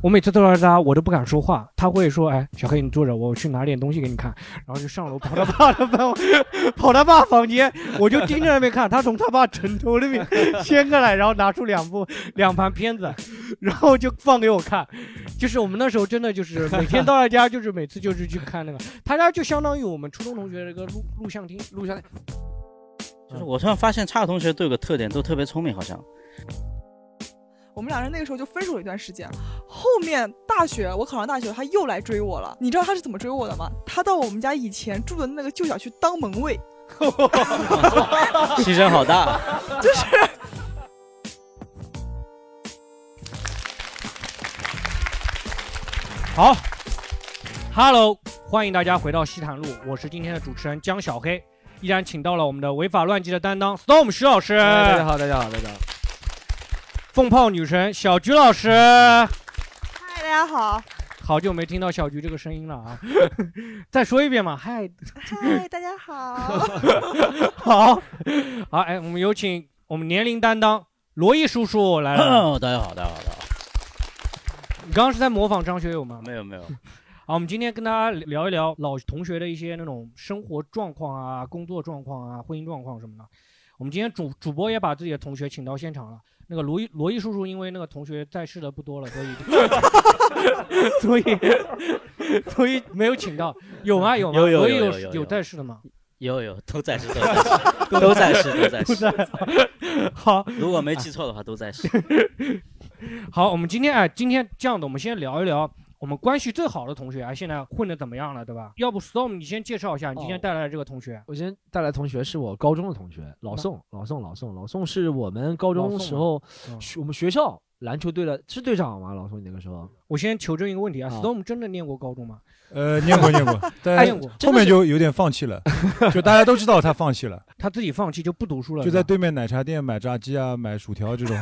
我每次到他家，我都不敢说话。他会说：“哎，小黑，你坐着，我去拿点东西给你看。”然后就上楼跑他爸的房，跑他爸房间，我就盯着那边看。他从他爸枕头那边掀开来，然后拿出两部两盘片子，然后就放给我看。就是我们那时候真的就是每天到他家，就是每次就是去看那个，他家就相当于我们初中同学的一个录录像厅、录像。就是我突然发现，差同学都有个特点，都特别聪明，好像。我们俩人那个时候就分手了一段时间，后面大学我考上大学，他又来追我了。你知道他是怎么追我的吗？他到我们家以前住的那个旧小区当门卫，牺牲好大，就是。好，Hello，欢迎大家回到西坛路，我是今天的主持人江小黑，依然请到了我们的违法乱纪的担当 Storm 徐老师。大家好，大家好，大家好。凤炮女神小菊老师，嗨，大家好，好久没听到小菊这个声音了啊！再说一遍嘛，嗨，嗨，大家好，好，好，哎，我们有请我们年龄担当罗毅叔叔来了。大家好，大家好，大家好。你刚刚是在模仿张学友吗？没有，没有。好，我们今天跟大家聊一聊老同学的一些那种生活状况啊、工作状况啊、婚姻状况什么的。我们今天主主播也把自己的同学请到现场了。那个罗毅罗毅叔叔，因为那个同学在世的不多了，所以 所以所以没有请到。有吗？有吗？有有有有有在世的吗？有有都在 世，都在世，都在世，都在世。好，如果没记错的话，都在世。好，我们今天哎，今天这样的，我们先聊一聊。我们关系最好的同学啊，现在混的怎么样了，对吧？要不 Storm，你先介绍一下你今天带来的这个同学。我今天带来同学是我高中的同学，老宋，老宋，老宋，老宋是我们高中时候我们学校篮球队的是队长吗？老宋，你那个时候。我先求证一个问题啊，Storm 真的念过高中吗？呃，念过，念过，念过，后面就有点放弃了，就大家都知道他放弃了，他自己放弃就不读书了，就在对面奶茶店买炸鸡啊，买薯条这种。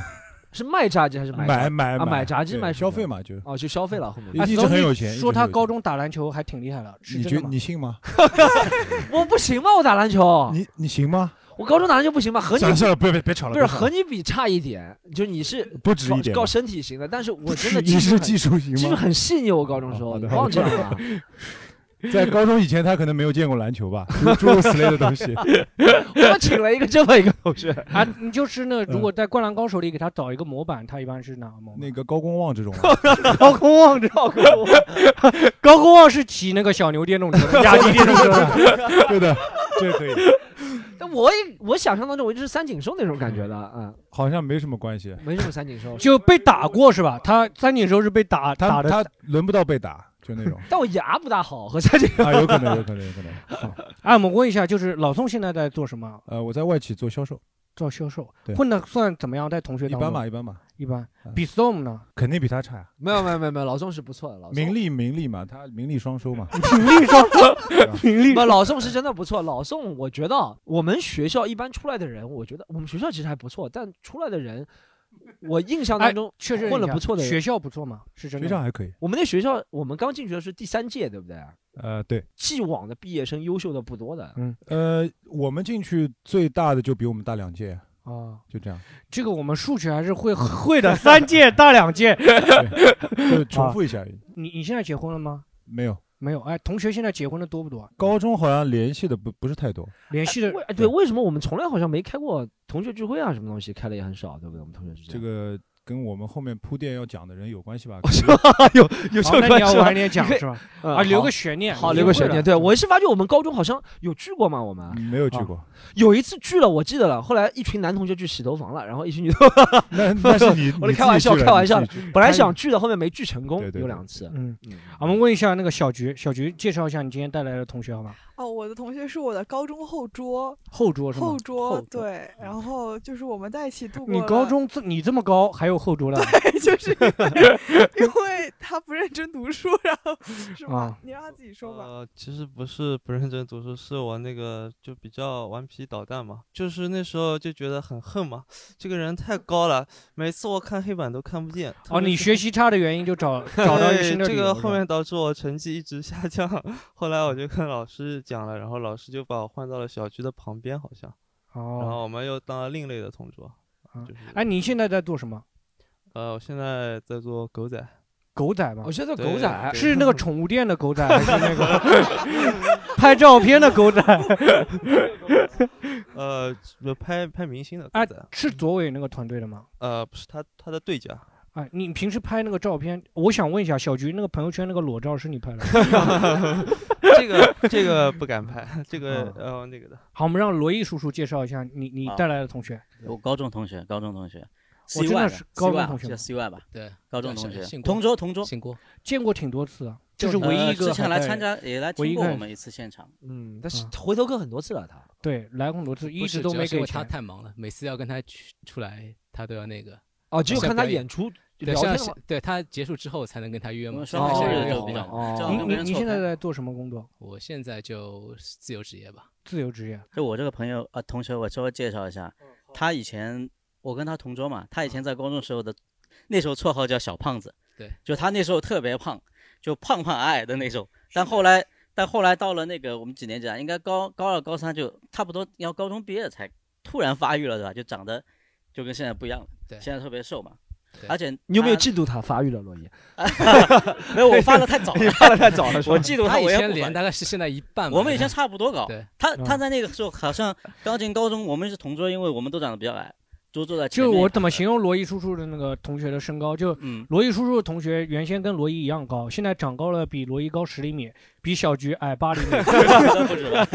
是卖炸鸡还是买买买啊？买炸鸡买消费嘛就哦就消费了后面一直很有钱。说他高中打篮球还挺厉害的，你觉你信吗？我不行吗？我打篮球，你你行吗？我高中打篮球不行吗？和你算了，别别别吵了。不是和你比差一点，就你是不止一点，高身体型的，但是我真的你是技术型吗？技术很细腻。我高中时候忘记了吗？在高中以前，他可能没有见过篮球吧，诸如此类的东西。我请了一个这么一个同学啊，你就是那如果在《灌篮高手》里给他找一个模板，他一般是哪个模？那个 高公望这种。高公望这种。高公望是骑那个小牛电动车、雅迪电动车。对的，这可以。但我也我想象当中，我就是三井寿那种感觉的，嗯，好像没什么关系，没什么三井寿，就被打过是吧？他三井寿是被打打的，他轮不到被打。就那种，但我牙不大好，和下这个啊，有可能，有可能，有可能。哎，我们问一下，就是老宋现在在做什么？呃，我在外企做销售，做销售，混的算怎么样？在同学一般吧，一般吧，一般。比 Storm 呢？肯定比他差呀。没有，没有，没有，没有，老宋是不错的，老名利名利嘛，他名利双收嘛，名利双收，名利。不，老宋是真的不错。老宋，我觉得我们学校一般出来的人，我觉得我们学校其实还不错，但出来的人。我印象当中确实混了不错的学校不错吗？是真的。学校还可以。我们那学校，我们刚进去的是第三届，对不对？呃，对。既往的毕业生优秀的不多的。嗯。呃，我们进去最大的就比我们大两届啊，就这样。这个我们数学还是会会的，三届大两届。就重复一下。你你现在结婚了吗？没有。没有哎，同学现在结婚的多不多？高中好像联系的不不是太多，联系的哎对，为什么我们从来好像没开过同学聚会啊？什么东西开的也很少，对不对？我们同学之间这个。跟我们后面铺垫要讲的人有关系吧？有有这关系，晚点讲是吧？啊，留个悬念，好，留个悬念。对我是发觉我们高中好像有聚过吗？我们没有聚过，有一次聚了，我记得了。后来一群男同学去洗头房了，然后一群女那那是你，我开玩笑，开玩笑。本来想聚的，后面没聚成功，有两次。嗯，我们问一下那个小菊，小菊介绍一下你今天带来的同学好吗？哦，我的同学是我的高中后桌，后桌是吗？后桌对，然后就是我们在一起度过你。高中这你这么高，还有后桌的？对，就是 因为他不认真读书，然后 是吗？啊你让他自己说吧。呃，其实不是不认真读书，是我那个就比较顽皮捣蛋嘛，就是那时候就觉得很恨嘛，这个人太高了，每次我看黑板都看不见。哦，你学习差的原因就找 找到一个新的这个后面导致我成绩一直下降，后来我就跟老师讲了，然后老师就把我换到了小区的旁边，好像，然哦，后我们又当了另类的同桌，啊就是，哎，你现在在做什么？呃，我现在在做狗仔，狗仔吗我？现在做狗仔是 那个宠物店的狗仔，还是那个 拍照片的狗仔？呃，拍拍明星的狗哎仔，，是左伟那个团队的吗？呃，不是他他的对家，哎，你平时拍那个照片，我想问一下，小菊那个朋友圈那个裸照是你拍的？这个这个不敢拍，这个啊呃那个的，好，我们让罗毅叔叔介绍一下你你带来的同学。我高中同学，高中同学我真的，CY 是高中同学叫 CY 吧，对，高中同学同桌同桌，姓郭，见过挺多次啊，这就是唯一一个之前来参加也来听过我们一次现场，嗯，但是啊回头客很多次了，他对来过很多次，一直都没给钱。他太忙了，每次要跟他去出来，他都要那个。哦，只有看他演出对，像是聊天的话，对他结束之后才能跟他约嘛。我们现双方在现在约好日就比较了这样你你你跟别人错开现在在做什么工作？我现在就自由职业吧。自由职业。就我这个朋友啊同学，我稍微介绍一下，他以前我跟他同桌嘛，他以前在高中时候的那时候绰号叫小胖子，对，就他那时候特别胖，就胖胖矮矮的那种，但后来但后来到了那个我们几年级啊，应该高高二高三就差不多要高中毕业才突然发育了，对吧？就长得就跟现在不一样了，对现在特别瘦嘛对。而且你有没有嫉妒他发育了，洛伊？没有，我发的太早了，发的太早了，我嫉妒他，我也不发。前脸大概是现在一半吧。我们以前差不多高，他嗯他在那个时候好像刚进高中，我们是同桌，因为我们都长得比较矮，都坐在前就面。我怎么形容罗毅叔叔的那个同学的身高？就嗯，罗毅叔叔的同学原先跟罗毅一样高，现在长高了，比罗毅高十厘米，比小菊矮八厘米，真不止吧？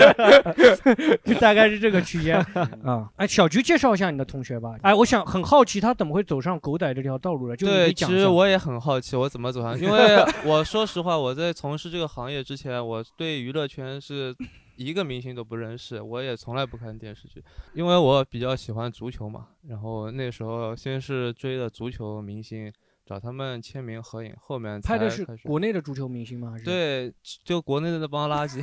就大概是这个区间 啊。哎，小菊介绍一下你的同学吧。哎，我想很好奇他怎么会走上狗仔这条道路的？就你可对，以讲一下其实我也很好奇，我怎么走上，因为 我说实话，我在从事这个行业之前，我对娱乐圈是一个明星都不认识，我也从来不看电视剧，因为我比较喜欢足球嘛。然后那时候先是追的足球明星，找他们签名合影，后面拍的是国内的足球明星吗？还是，对，就国内的那帮垃圾。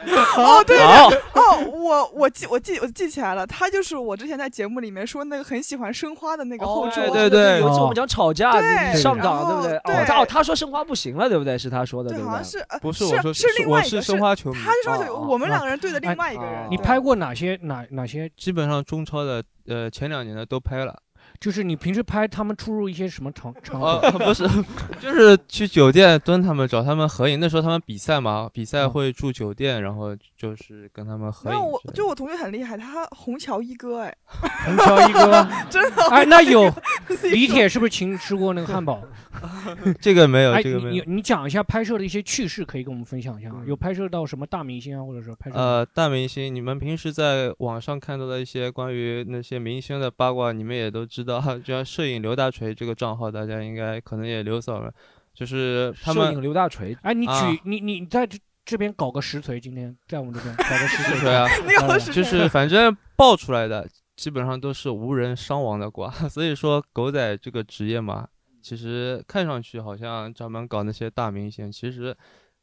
哦，对好，哦，我我记我记我记起来了，他就是我之前在节目里面说那个很喜欢申花的那个后缀。对对对有一次我们讲吵架，对你上然涨对不对？后哦，他哦他说申花不行了，对不对？是他说的，对，不对？好像是呃不是是我说是另外一个我是申花球迷他是我们哦两个人对的哎另外一个人哦。你拍过哪些哪哪些？基本上中超的呃前两年的都拍了。就是你平时拍他们出入一些什么场场哦合？，不是，就是去酒店蹲他们，找他们合影。那时候他们比赛嘛，比赛嗯会住酒店，然后就是跟他们合，影之类的。我就我同学很厉害，他虹桥一哥哎，虹桥一哥，真的。哎，那有 李铁是不是请吃过那个汉堡？这个没有，哎，这个没有。你你你讲一下拍摄的一些趣事，可以跟我们分享一下有拍摄到什么大明星啊，或者说拍摄到呃，大明星，你们平时在网上看到的一些关于那些明星的八卦，你们也都知道。就像摄影刘大锤这个账号，大家应该可能也留扫了。就是他们摄影刘大锤，哎，你举、啊你你在这这边搞个实锤，今天在我们这边搞个实锤 对啊，就是反正爆出来的基本上都是无人伤亡的瓜。所以说，狗仔这个职业嘛，其实看上去好像专门搞那些大明星，其实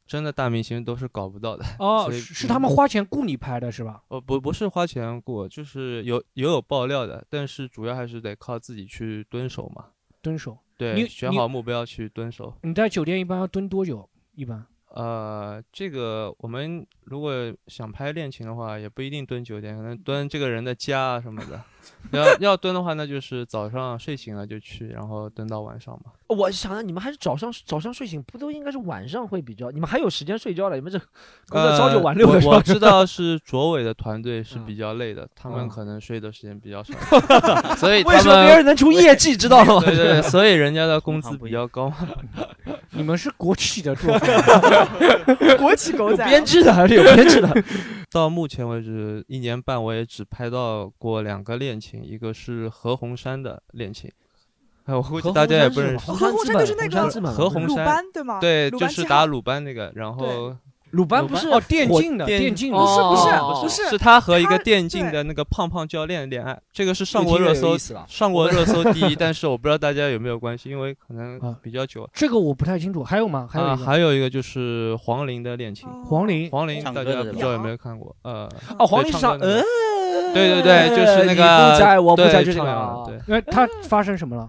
真的大明星都是搞不到的。哦，是是他们花钱雇你拍的是吧？呃，不不是花钱雇，就是有也有爆料的，但是主要还是得靠自己去蹲守嘛。蹲守，对，你你选好目标去蹲守。你在酒店一般要蹲多久？一般呃，这个我们如果想拍恋情的话，也不一定蹲酒店，可能蹲这个人的家啊什么的。要要蹲的话，那就是早上睡醒了就去，然后蹲到晚上嘛。我想想，你们还是早上早上睡醒，不都应该是晚上会比较？你们还有时间睡觉了？你们这工作朝九晚六的我我知道是卓伟的团队是嗯比较累的，他们嗯可能睡的时间比较少，所以为什么别人能出业绩，知道吗？对对对，所以人家的工资比较高。你们是国企的做法，国企狗有仔，编制的还是有编制的？到目前为止，一年半我也只拍到过两个恋情，一个是何鸿燊的恋情，哎，我估计大家也不认识。何鸿燊就是那个何鸿鲁燊班对吗？对，就是打鲁班那个，然后鲁班不是哦，电竞的，电电竞的，不是不是哦不是是他和一个电竞的那个胖胖教练恋爱，这个是上过热搜上过热搜第一，但是我不知道大家有没有关系，因为可能啊比较久。这个我不太清楚。还有吗？还有啊，还有一个就是黄龄的恋情，黄龄，黄龄大家不知道有没有看过？呃，哦，黄龄是上，唱歌的呃，对对对就是那个不在我不对在就这个唱完了啊，对。那他发生什么了？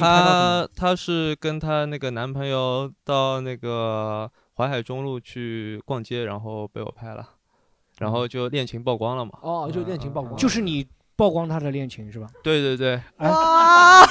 她她是跟她那个男朋友到那个淮海中路去逛街，然后被我拍了，然后就恋情曝光了嘛。哦，就恋情曝光，就是你曝光他的恋情是吧？对对对，哎，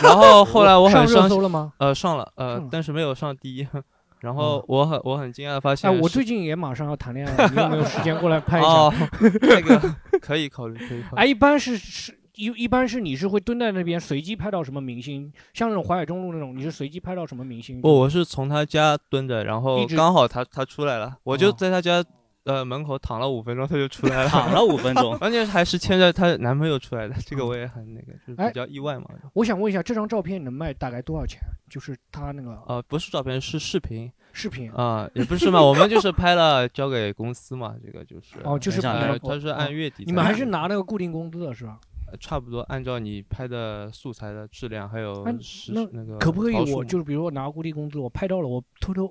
然后后来我 上热很伤心，搜了吗？呃，上了，呃，但是没有上第一。然后哦我很我很惊讶的发现哎，是，我最近也马上要谈恋爱了，你有没有时间过来拍一下？哦，那个可以考虑，可以考虑。哎，一般是是一一般是你是会蹲在那边随机拍到什么明星，像那种淮海中路那种，你是随机拍到什么明星？不，我是从他家蹲着，然后刚好他他出来了，我就哦在他家呃门口躺了五分钟，他就出来了。躺了五分钟，关键还是牵着她男朋友出来的，这个我也很那个，就比较意外嘛。我想问一下，这张照片能卖大概多少钱？就是他那个呃，不是照片，是视频视频。啊、也不是嘛，我们就是拍了交给公司嘛，这个就是。哦，就是他是按月底。你们还是拿那个固定工资的是吧？呃差不多按照你拍的素材的质量，还有那那个可不可以我就是比如我拿固定工资，我拍到了，我偷偷，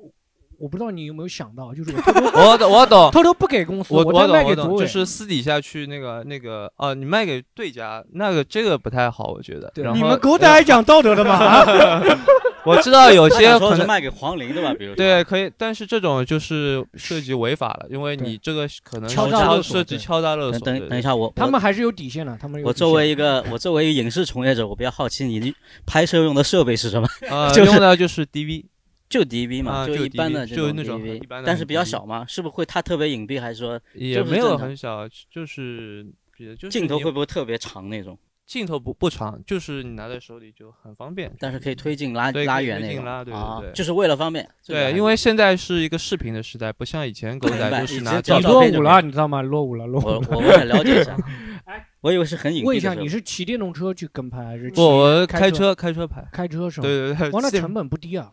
我不知道你有没有想到，就是我偷偷我懂我懂。偷偷不给公司，我再懂我懂，卖给组委。就是私底下去那个那个啊，你卖给对家，那个这个不太好，我觉得。对然后你们狗仔还讲道德的吗？我知道有些可能想说是卖给黄龄的吧？比如对，可以，但是这种就是涉及违法了，因为你这个可能敲诈勒索涉及敲诈勒索。等等一下，我他们还是有底线的，他们有我作为一个 我作为一个影视从业者，我比较好奇你拍摄用的设备是什么？呃，就用的就是 DV，就 DV 嘛，啊就一般的就那种一般的但是比较小嘛，是不是会它特别隐蔽，还是说也没有很小，就是比就是镜头会不会特别长那种？镜头不不长，就是你拿在手里就很方便。但是可以推进拉对拉远那种推进拉对对对啊就是为了方便。对，因为现在是一个视频的时代，不像以前狗明白仔就是拿照你落伍了，你知道吗？落伍了，落伍我了。我了解一下，我以为是很隐蔽的问一下，时候你是骑电动车去跟拍还是骑不，我开开车开车拍。开车是吗？对对对，哇，那成本不低啊。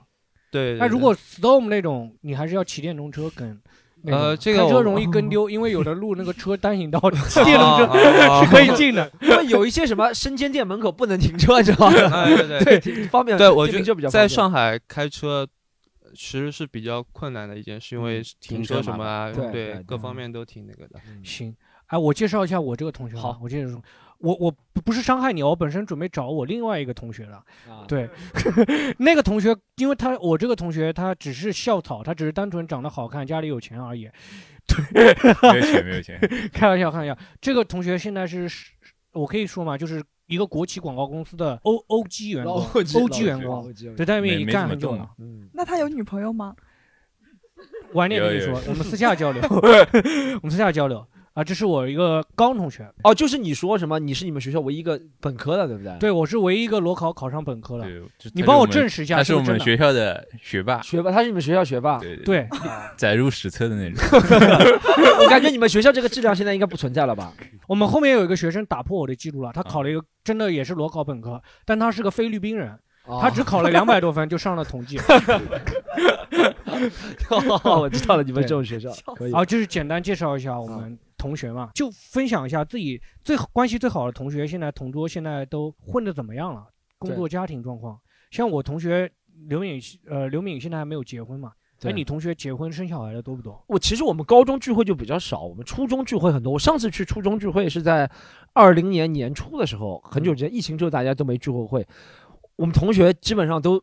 对。对对那如果 Storm 那种，你还是要骑电动车跟。呃这个开车容易跟丢，因为有的路那个车单行道，骑电动车啊是可以进的。因为有一些什么生煎店门口不能停车，你知道对对对，方便。对，我觉得在上海开车其实是比较困难的一件事，因为停停车什么啊，对各方面都挺那个的。行，哎，我介绍一下我这个同学。好我介绍说，我我不不是伤害你哦，我本身准备找我另外一个同学了。啊，对，那个同学，因为他我这个同学他只是校草，他只是单纯长得好看，家里有钱而已。对没有钱，没有钱。开玩笑，开玩笑。这个同学现在是，我可以说嘛，就是一个国企广告公司的 O O G 员工，O OG G 员工，对，在那边已经没没干很久了那他有女朋友吗？晚点跟你说我们私下交流，我们私下交流 啊。这是我一个高中同学，哦，就是你说什么？你是你们学校唯一一个本科的，对不对？，对我是唯一一个裸考考上本科的。对，就你帮我证实一下，他是我们学校的学霸，学霸，他是你们学校学霸。对对，载入史册的那种。我感觉你们学校这个质量现在应该不存在了吧？我们后面有一个学生打破我的记录了，他啊考了一个真的也是裸考本科，但他是个菲律宾人，哦他只考了两百多分就上了统计。哦，我知道了，你们这种学校 可以。好，就是简单介绍一下我们同学嘛，就分享一下自己最关系最好的同学，现在同桌现在都混得怎么样了，工作家庭状况。像我同学刘敏，呃，刘敏现在还没有结婚嘛？哎，对你同学结婚生小孩的多不多？我其实我们高中聚会就比较少，我们初中聚会很多。我上次去初中聚会是在二零年年初的时候，很久之前，疫情之后大家都没聚过会，我们同学基本上都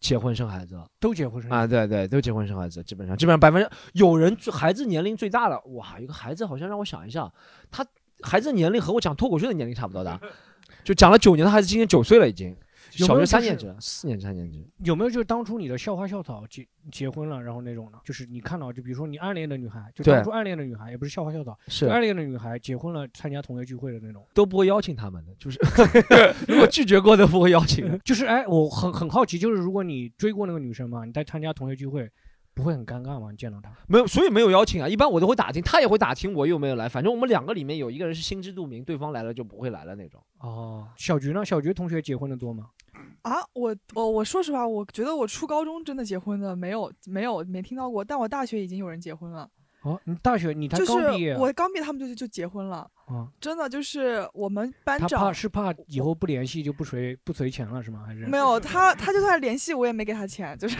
结婚生孩子。了都结婚生孩啊，对对，都结婚生孩子，基本上基本上百分之有人最孩子年龄最大的，哇，有个孩子好像让我想一下，他孩子年龄和我讲脱口秀的年龄差不多大，就讲了九年的孩子，今年九岁了已经，小有没有就是学三年级，四年级三年级。有没有就是当初你的校花校草结结婚了，然后那种呢？就是你看到，就比如说你暗恋的女孩，就当初暗恋的女孩，也不是校花校草，是暗恋的女孩结婚了，参加同学聚会的那种。都不会邀请他们的，就是 如果拒绝过都不会邀请。就是哎，我很很好奇，就是如果你追过那个女生嘛，你在参加同学聚会，不会很尴尬吗？你见到他？没有，所以没有邀请啊。一般我都会打听，他也会打听我有没有来。反正我们两个里面有一个人是心知肚明，对方来了就不会来了那种。哦，小菊呢？小菊同学结婚的多吗？啊，我我我说实话，我觉得我初高中真的结婚的没有没有没听到过，但我大学已经有人结婚了。哦，你大学你才刚毕业啊，我刚毕业，他们就就结婚了，啊，真的就是我们班他怕长是怕以后不联系就不随不随钱了是吗？还是没有他，他就算联系我也没给他钱，就是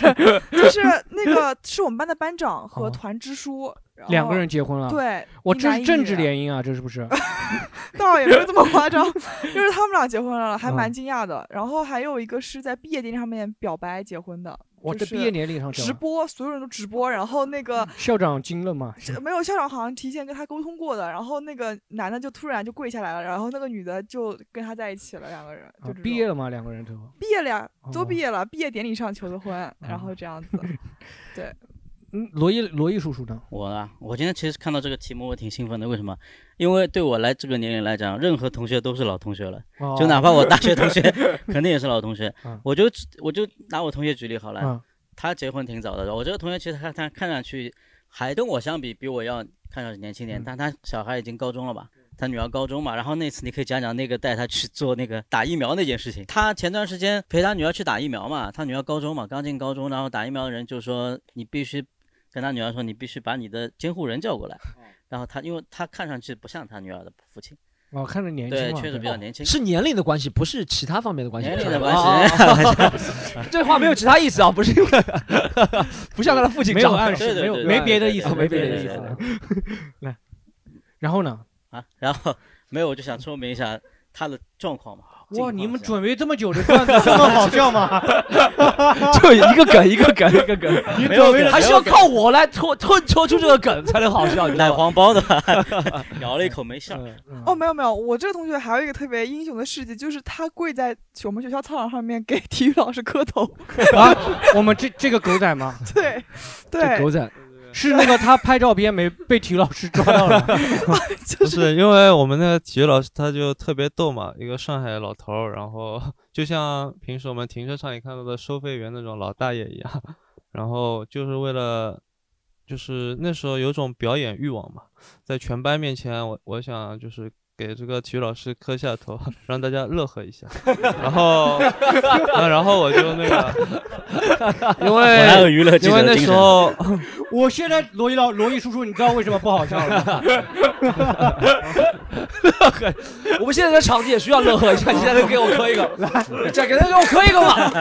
就是那个是我们班的班长 和哦团支书，然两个人结婚了？，对，我这是政治联姻啊，这是不是？倒也没有这么夸张，就是他们俩结婚了，还嗯蛮惊讶的。然后还有一个是在毕业典礼上面表白结婚的，我就是这毕业典礼上直播，所有人都直播，然后那个校长惊了吗？没有校长好像提前跟他沟通过的，然后那个男的就突然就跪下来了，然后那个女的就跟他在一起了，两个人啊就毕业了吗？两个人都毕业了呀，都哦。毕业了，毕业典礼上求的婚，然啊。后这样子，对，嗯，罗毅罗毅叔叔呢？我啊，我今天其实看到这个题目，我挺兴奋的。为什么？因为对我来这个年龄来讲，任何同学都是老同学了。就哦哪怕我大学同学，肯定也是老同学嗯。我就我就拿我同学举例好了，嗯他结婚挺早的。我这个同学其实他他看上去还跟我相比，比我要看上去年轻点，嗯但他小孩已经高中了吧？他女儿高中嘛，然后那次你可以讲讲那个带他去做那个打疫苗那件事情。他前段时间陪他女儿去打疫苗嘛，他女儿高中嘛，刚进高中，然后打疫苗的人就说你必须跟他女儿说，你必须把你的监护人叫过来。然后他因为他看上去不像他女儿的父亲，哦，看着年轻对，确实比较年轻。是年龄的关系，不是其他方面的关系。年龄的关系 啊 这话没有其他意思啊，不是因为 不像他的父亲没有暗示，没有没别的意思，没别的意思。来，然后呢？啊，然后没有，我就想说明一下他的状况嘛。近哇，你们准备这么久的段子，这么好笑吗？就一个梗一个梗一个梗，你没有梗准备还是要靠我来拖拖拖出这个梗才能好笑，奶？黄包的吧，咬了一口没笑。嗯嗯。哦，没有没有，我这个同学还有一个特别英雄的事迹，就是他跪在我们学校操场上面给体育老师磕头，啊，我们这这个狗仔吗？对 对，狗仔，是那个他拍照片没被体育老师抓到了，就是。因为我们那个体育老师他就特别逗嘛，一个上海老头儿，然后就像平时我们停车场里看到的收费员那种老大爷一样，然后就是为了，就是那时候有种表演欲望嘛，在全班面前，我我想就是给这个体育老师磕下头，让大家乐呵一下，然后，啊然后我就那个，因为娱乐记因为那？时候。我现在罗毅老罗毅叔叔，你知道为什么不好笑了吗？我们现在的场地也需要乐呵一下，你现在能给我磕一个，来，再给他给我磕一个嘛。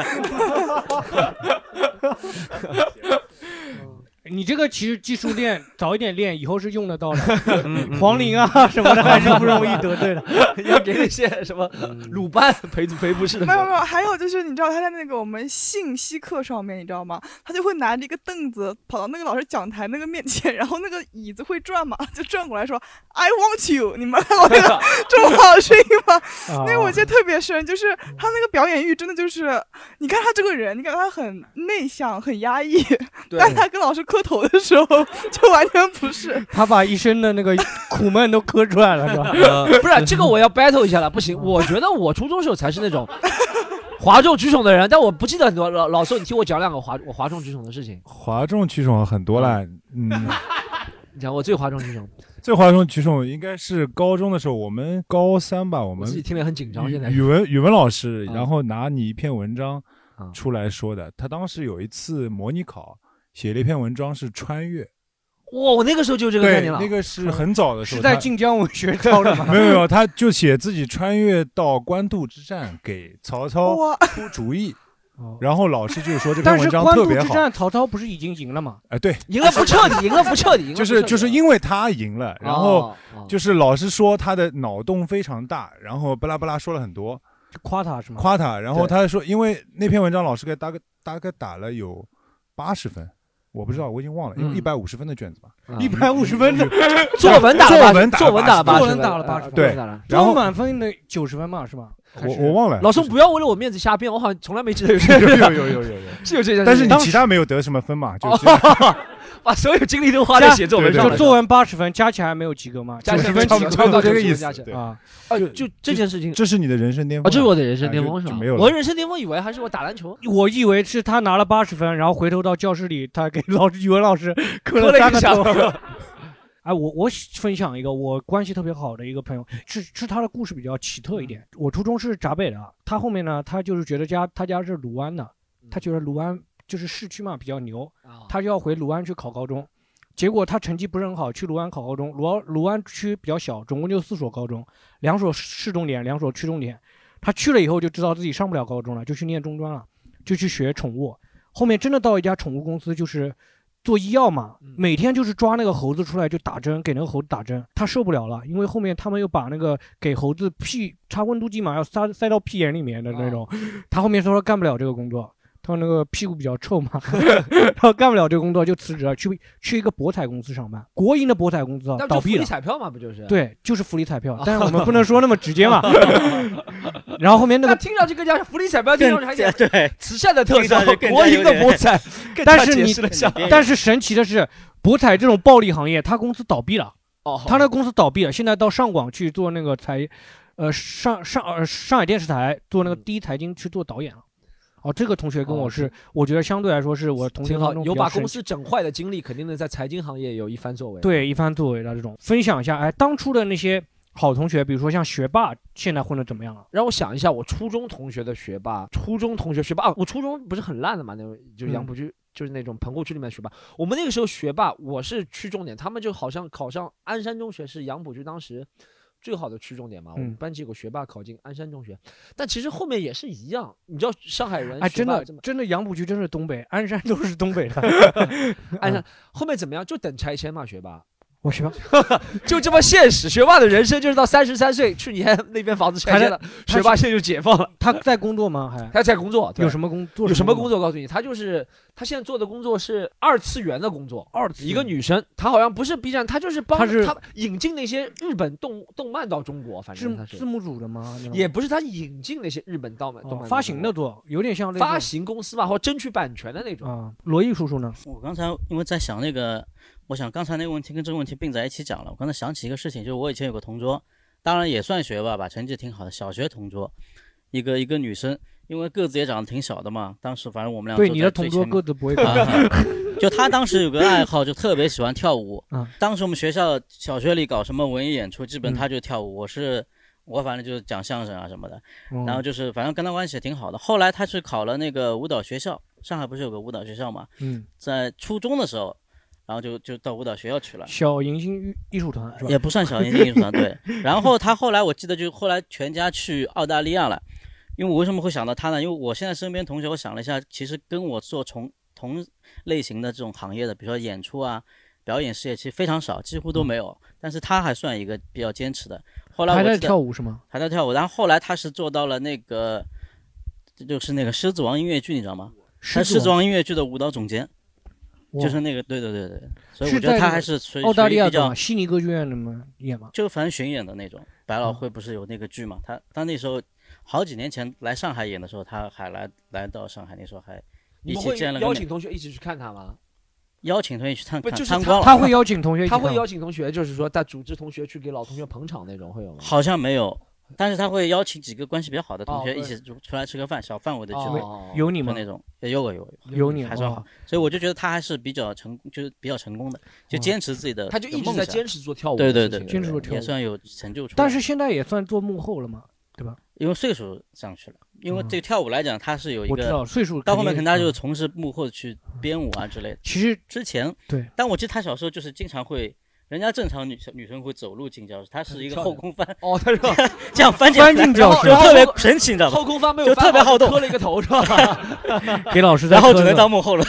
你这个其实技术练早一点练，以后是用得到的。黄龄啊什么的还是不容易得罪的。要给那些什么嗯鲁班赔赔不是的没有没有，还有就是你知道他在那个我们信息课上面，你知道吗？他就会拿着一个凳子跑到那个老师讲台那个面前，然后那个椅子会转嘛，就转过来说 I want you。你们看过那个中好声音吗？那个我记得特别深，就是他那个表演欲真的就是，你看他这个人，你感觉他很内向、很压抑，但他跟老师磕头的时候就完全不是。他把一身的那个苦闷都磕出来了，是吧？呃 不是这个我要 battle 一下了，不行，我觉得我初中时候才是那种哗众取宠的人，但我不记得很多。老老宋，你听我讲两个哗我哗众取宠的事情。哗众取宠很多了，嗯，你讲我最哗众取宠，最哗众取宠应该是高中的时候，我们高三吧，我们自己听得很紧张。现在语语文语文老师，嗯然后拿你一篇文章嗯出来说的。他当时有一次模拟考，写了一篇文章是穿越，哇，我那个时候就这个概对，念了。那个是很早的时候，是在他晋江文学抄的吗？没有没有，他就写自己穿越到官渡之战，给曹操哇，出主意，哦然后老师就说这篇但是文章官特别好，渡之战，曹操不是已经赢了吗？哎，对，赢了不彻底，赢了不彻底，赢了不 就是彻底就是因为他赢了，然后就是老师说他的脑洞非常大，然后巴拉巴拉说了很多，夸他是吗？夸他，然后对他说，因为那篇文章老师给大概大概打了有八十分，我不知道，我已经忘了，因为嗯。一百五十分的卷子一百五十分的，作文打了八作文打作文打了八十分，作文打了呃八十分对然后满分的九十分嘛，是吧？我我忘了，老宋不要为了我面子瞎编，我好像从来没记得 有这有个，有有有有有，是有这件事。但是你其他没有得什么分嘛，就哦是 把所有精力都花在写作文对上作文八十分，加起来没有及格嘛？加起来九十分差不多差不多这个意思加起来啊！啊，就就这件事情，这是你的人生巅啊，峰，这是我的人生巅啊峰吧？就是没有我的人生巅峰以为还是我打篮球，我以为是他拿了八十分，然后回头到教室里，他给老师语文老师磕磕了三个一下头。哎，我我分享一个我关系特别好的一个朋友，是是他的故事比较奇特一点。我初中是闸北的，他后面呢，他就是觉得家他家是卢湾的，他觉得卢湾就是市区嘛比较牛，他就要回卢湾去考高中。结果他成绩不是很好，去卢湾考高中。卢湾卢湾区比较小，总共就四所高中，两所市重点，两所区重点。他去了以后就知道自己上不了高中了，就去念中专了，就去学宠物。后面真的到一家宠物公司，就是做医药嘛，每天就是抓那个猴子出来就打针，给那个猴子打针。他受不了了，因为后面他们又把那个给猴子屁插温度计嘛，要塞塞到屁眼里面的那种。他后面说干不了这个工作。他那个屁股比较臭嘛，然后干不了这个工作就辞职了，去去一个博彩公司上班，国营的博彩公司啊，倒闭了。彩票嘛，不就是？对，就是福利彩票，但是我们不能说那么直接嘛。然后后面那个听上去更加福利彩票，听上去还对慈善的特色，国营的博彩。但是你，但是神奇的是，博彩这种暴利行业，他公司倒闭了。哦，他那公司倒闭了，现在到上广去做那个财，呃，上上呃上海电视台做那个第一财经去做导演了。哦，这个同学跟我是，我觉得相对来说是我同学当中有把公司整坏的经历，肯定能在财经行业有一番作为。对，一番作为的这种分享一下，哎，当初的那些好同学，比如说像学霸，现在混的怎么样了？让我想一下，我初中同学的学霸，初中同学学霸啊，我初中不是很烂的嘛，那种就是杨浦区，就是那种棚户区里面学霸。我们那个时候学霸，我是区重点，他们就好像考上鞍山中学是杨浦区当时。最好的区重点嘛，我们班级有个学霸考进鞍山中学，但其实后面也是一样。你知道上海人哎，真的真的杨浦区真是东北，鞍山都是东北的。鞍山 后面怎么样？就等拆迁嘛，学霸。我学霸 就这么现实，学霸的人生就是到三十三岁，去年那边房子拆迁了，学霸现在就解放了。他在工作吗？还他在工作，有什么工作？有什么工作？告诉你，他就是他现在做的工作是二次元的工作。二次一个女生，她好像不是 B 站，她就是帮她他引进那些日本动动漫到中国，反正字字幕组的吗？也不是，他引进那些日本动漫动漫发行的多，有点像发行公司吧，或争取版权的那种。啊，罗毅叔叔呢？我刚才因为在想那个。我想刚才那个问题跟这个问题并在一起讲了。我刚才想起一个事情，就是我以前有个同桌，当然也算学霸吧，成绩挺好的。小学同桌，一个一个女生，因为个子也长得挺小的嘛。当时反正我们俩对你的同桌个子不会高，就她当时有个爱好，就特别喜欢跳舞。当时我们学校小学里搞什么文艺演出，基本她就跳舞。我是我反正就是讲相声啊什么的。然后就是反正跟她关系也挺好的。后来她去考了那个舞蹈学校，上海不是有个舞蹈学校嘛？嗯，在初中的时候。然后就就到舞蹈学校去了，小迎新艺术团是吧？也不算小迎新艺术团，对。然后他后来我记得就后来全家去澳大利亚了，因为我为什么会想到他呢？因为我现在身边同学，我想了一下，其实跟我做同同类型的这种行业的，比如说演出啊、表演事业，其实非常少，几乎都没有。但是他还算一个比较坚持的。后来还在跳舞是吗？还在跳舞。然后后来他是做到了那个，就是那个《狮子王》音乐剧，你知道吗？他《狮子王》音乐剧的舞蹈总监。就是那个，对对对对，所以我觉得他还是澳大利亚的悉尼歌剧院的吗？演吗？就反正巡演的那种，百老汇不是有那个剧嘛？他他那时候好几年前来上海演的时候，他还来来到上海，那时候还一起见了。邀请同学一起去看他吗？邀请同学去看，不就是他他会邀请同学，他会邀请同学，就是说他组织同学去给老同学捧场那种，会有吗？好像没有。但是他会邀请几个关系比较好的同学一起出出来吃个饭，小范围的聚会，有你们那种，也有有有有你还算好，所以我就觉得他还是比较成，就是比较成功的，就坚持自己的，他就一直在坚持做跳舞，对对对，坚持做跳舞。也算有成就出来。但是现在也算做幕后了嘛，对吧？因为岁数上去了，因为对跳舞来讲，他是有一个岁数，到后面可能他就从事幕后去编舞啊之类的。其实之前对，但我记得他小时候就是经常会。人家正常女生女生会走路进教室，她是一个后空翻哦，她是 这样翻翻进教室，就特别神奇，你知道吗？后空翻没有就特别好动，磕了一个头是吧？给老师，然后只能当幕后了。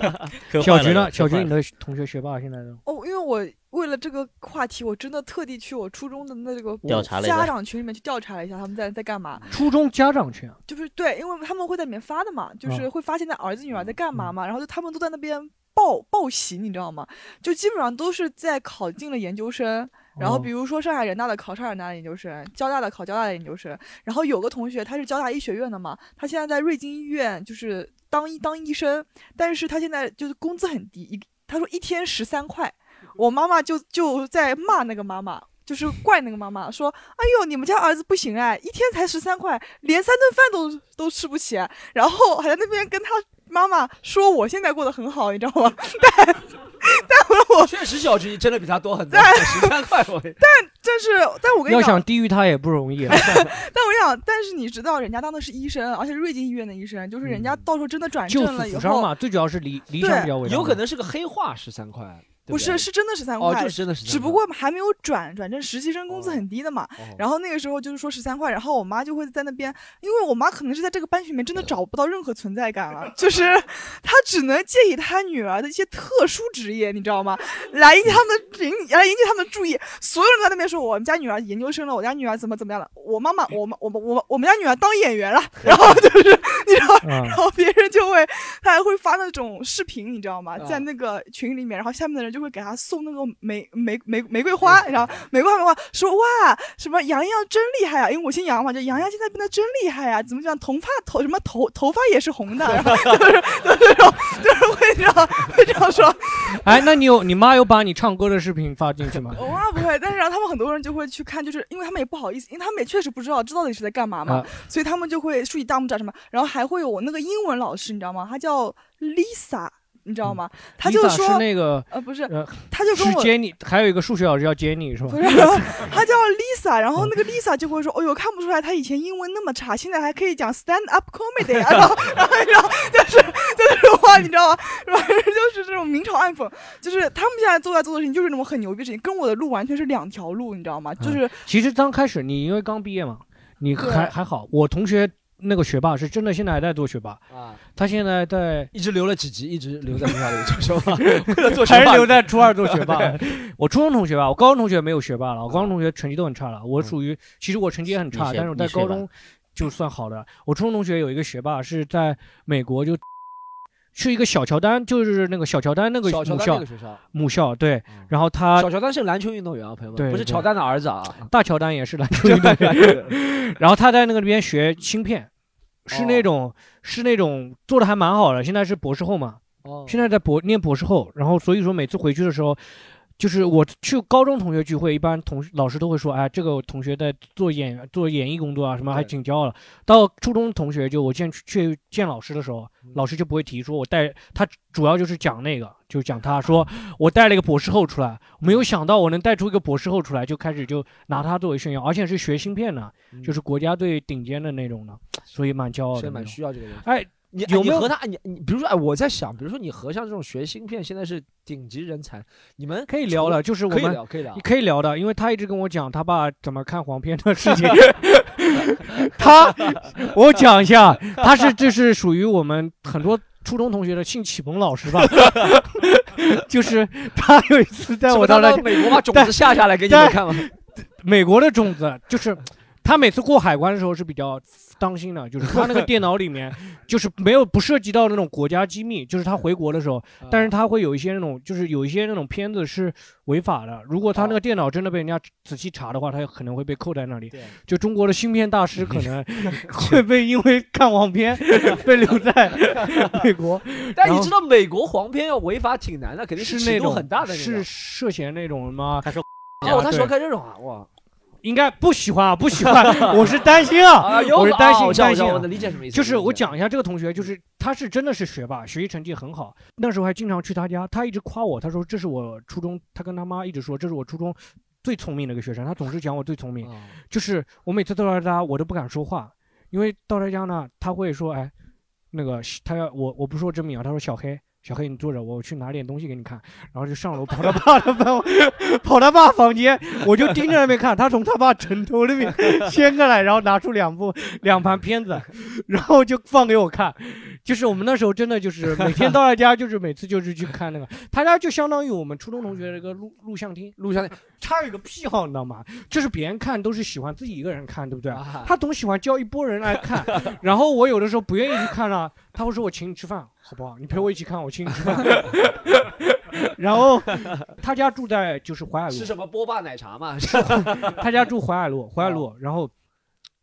小菊呢？小菊，你的同学学霸现在呢？哦，因为我为了这个话题，我真的特地去我初中的那个调查家长群里面去调查了一下，他们在在干嘛？初中家长群就是对，因为他们会在里面发的嘛，就是会发现在儿子女儿在干嘛嘛，然后就他们都在那边。报报喜，你知道吗？就基本上都是在考进了研究生，然后比如说上海人大的考上海人大的研究生，交大的考交大的研究生。然后有个同学他是交大医学院的嘛，他现在在瑞金医院就是当医当医生，但是他现在就是工资很低，一他说一天十三块。我妈妈就就在骂那个妈妈，就是怪那个妈妈说：“哎呦，你们家儿子不行哎，一天才十三块，连三顿饭都都吃不起。”然后还在那边跟他。妈妈说：“我现在过得很好，你知道吗？但但我确实小军真的比他多很多，十三块我。但但是但我跟你要想低于他也不容易。但我想，但是你知道，人家当的是医生，而且瑞金医院的医生，就是人家到时候真的转正了以后嘛，最主要是离离乡比较稳，有可能是个黑话，十三块。不是，是真的十三哦，块，就是真的是，只不过还没有转，转正实习生工资很低的嘛。哦然后那个时候就是说十三块，然后我妈就会在那边，因为我妈可能是在这个班群里面真的找不到任何存在感了，就是 她只能借以她女儿的一些特殊职业，你知道吗？来引起他们引来引起他们的注意，所有人在那边说我们家女儿研究生了，我家女儿怎么怎么样了，我妈妈我们我们我们我们家女儿当演员了，然后就是 你知道，啊然后别人就会她还会发那种视频，你知道吗？啊在那个群里面，然后下面的人就会给他送那个玫玫玫玫瑰花，然后玫瑰花玫瑰花说哇什么洋洋真厉害啊，因为我姓杨嘛，就洋洋现在变得真厉害啊，怎么讲头发头什么头头发也是红的，然 后就是就是会这样会这样说，哎，那你有你妈有把你唱歌的视频发进去吗？我妈不会，但是然后他们很多人就会去看，就是因为他们也不好意思，因为他们也确实不知道这到底是在干嘛嘛，啊所以他们就会竖起大拇指啊什么，然后还会有我那个英文老师，你知道吗？他叫 Lisa，你知道吗？他就说是那个呃不是，他就跟我 Jenny，还有一个数学老师叫 Jenny 是吧不？是，他叫 Lisa，然后那个 Lisa 就会说，哦呦，看不出来他以前英文那么差，现在还可以讲 stand up comedy 啊，然后然后然后就是就这种话，你知道吗？反正就是这种明嘲暗讽，就是他们现在做在做的事情就是那种很牛逼的事情，跟我的路完全是两条路，你知道吗？就是其实刚开始你因为刚毕业嘛，你还还好。我同学那个学霸是真的，现在还在做学霸，啊，他现在在一直留了几级，一直留在学校里做学霸，为了做学还是留在初二做学霸。我初中同学吧，我高中同学没有学霸了，我高中同学成绩都很差了。我属于其实我成绩也很差，但是我在高中就算好的。我初中同学有一个学霸是在美国就。是一个小乔丹，就是那个小乔丹那个小乔丹那母校个学校，母校对，嗯然后他小乔丹是篮球运动员啊，朋友们，不是乔丹的儿子啊。大乔丹也是篮球运动员，然后他在那个里边学芯片，是那种、是那种做的还蛮好的，现在是博士后嘛，哦，现在在博念博士后，然后所以说每次回去的时候，就是我去高中同学聚会，一般同老师都会说，哎，这个同学在做演员做演艺工作啊，什么还挺骄傲的。到初中同学就我见去去见老师的时候，嗯老师就不会提说我带他，主要就是讲那个，就讲他说我带了一个博士后出来，没有想到我能带出一个博士后出来，就开始就拿他作为炫耀，而且是学芯片的，嗯就是国家队顶尖的那种的，所以蛮骄傲的蛮。需要这个人。哎，你有没有和他，你你比如说，哎，我在想，比如说你和像这种学芯片，现在是顶级人才，你们可以聊了，就是我们可以聊，可以聊。可以聊的，因为他一直跟我讲他爸怎么看黄片的事情。他，我讲一下，他是这是属于我们很多初中同学的性启蒙老师吧，就是他有一次带我到了美国把种子下下来给你们看吗？美国的种子，就是他每次过海关的时候是比较当心了，就是他那个电脑里面就是没有不涉及到那种国家机密，就是他回国的时候，但是他会有一些那种，就是有一些那种片子是违法的。如果他那个电脑真的被人家仔细查的话，他可能会被扣在那里。对就中国的芯片大师可能 会被因为看黄片 被留在美国，但你知道美国黄片要违法挺难的，肯定是那种很大的那是。涉嫌那种什么？他说哦，他喜欢看这种啊，哇！应该不喜欢啊，不喜欢，我是担心啊，我是担心担心啊我能理解什么意思。就是我讲一下这个同学，就是他是真的是学霸，学习成绩很好。那时候还经常去他家，他一直夸我，他说这是我初中，他跟他妈一直说这是我初中最聪明的一个学生，他总是讲我最聪明。啊就是我每次到他家，我都不敢说话，因为到他家呢，他会说，哎，那个他要我我不说真名啊，他说小黑。小黑，你坐着，我去拿点东西给你看。然后就上楼跑他爸的房，跑他爸房间，我就盯着那边看。他从他爸枕头那边 掀开来，然后拿出两部两盘片子，然后就放给我看。就是我们那时候真的就是 每天到他家，就是每次就是去看那个，他家就相当于我们初中同学的一个录录像厅。录像厅他有个癖好，你知道吗？就是别人看都是喜欢自己一个人看，对不对？啊他总喜欢叫一波人来看，然后我有的时候不愿意去看了，他会说我请你吃饭，好不好？你陪我一起看，我请你吃饭。然后他家住在就是淮海路是，什么波霸奶茶嘛？他家住淮海路，淮海路。然后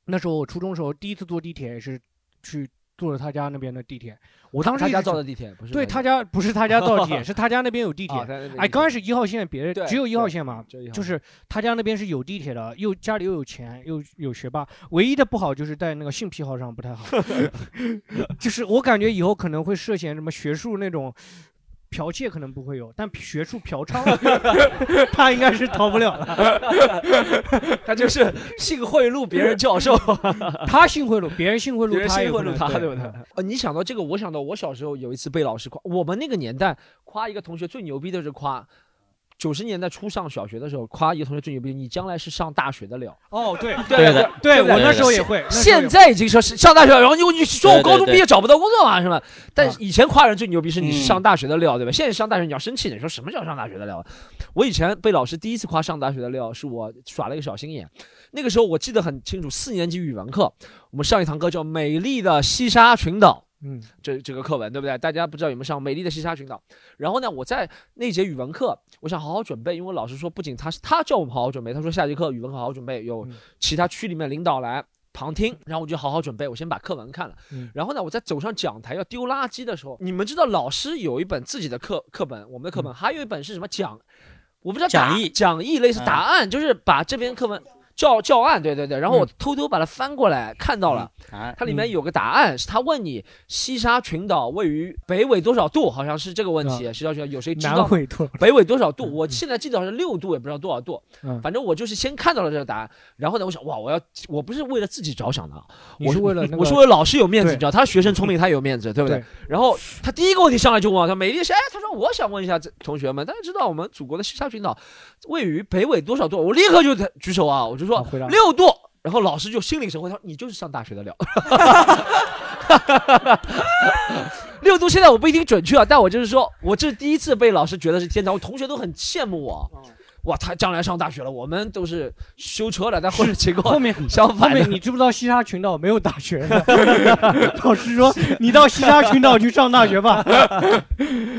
那时候我初中时候第一次坐地铁也是去坐了他家那边的地铁，我当时他家造的地铁不是对他家不是他家造地铁，是他家那边有地铁哎，刚开始一号线别的只有一号线嘛，就是他家那边是有地铁的，又家里又有钱，又有学霸，唯一的不好就是在那个性癖好上不太好 就是我感觉以后可能会涉嫌什么学术那种。剽窃可能不会有，但学术嫖娼，他应该是逃不了了。他就是性贿赂别人教授，他性贿赂，别人性贿赂别人他性贿赂他，对对不对？呃，你想到这个，我想到我小时候有一次被老师夸，我们那个年代夸一个同学最牛逼的是夸，九十年代初上小学的时候，夸一个同学最牛逼，你将来是上大学的料。哦，对对对的对，我那时候也会。现在已经说是上大学了，然后你你说我高中毕业找不到工作嘛，是吧？但以前夸人最牛逼是你上大学的料，对吧？现在上大学你要生气的，你说什么叫上大学的料？我以前被老师第一次夸上大学的料，是我耍了一个小心眼。那个时候我记得很清楚，四年级语文课，我们上一堂课叫《美丽的西沙群岛》。嗯，这这个课文对不对？大家不知道有没有上《美丽的西沙群岛》？然后呢，我在那节语文课，我想好好准备，因为老师说，不仅他是他叫我们好好准备，他说下节课语文课好好准备，有嗯其他区里面领导来旁听，然后我就好好准备，我先把课文看了。嗯然后呢，我在走上讲台要丢垃圾的时候，你们知道老师有一本自己的课课本，我们的课本，还有一本是什么讲，我不知道讲义讲义类似嗯答案，就是把这篇课文。教教案，对对对，然后我嗯偷偷把它翻过来，看到了，啊，它里面有个答案，是他问你西沙群岛位于北纬多少度，好像是这个问题。西沙群岛有谁知道北纬多少度？我现在记得好像六度，也不知道多少度。嗯反正我就是先看到了这个答案，然后呢，我想哇，我要我不是为了自己着想的啊，我是为了那个我是为了老师有面子，对你知道，他学生聪明，他有面子，对不对？对然后他第一个问题上来就问我，他美丽是哎，他说我想问一下这同学们，大家知道我们祖国的西沙群岛位于北纬多少度？我立刻就举手啊，我就说六度。然后老师就心领神会，他说你就是上大学的料。六度现在我不一定准确啊，但我就是说，我这是第一次被老师觉得是天才，我同学都很羡慕我。哇，他将来上大学了，我们都是修车的，但后面情况后面后 相反的面。你知不知道西沙群岛没有大学的？老师说你到西沙群岛去上大学吧。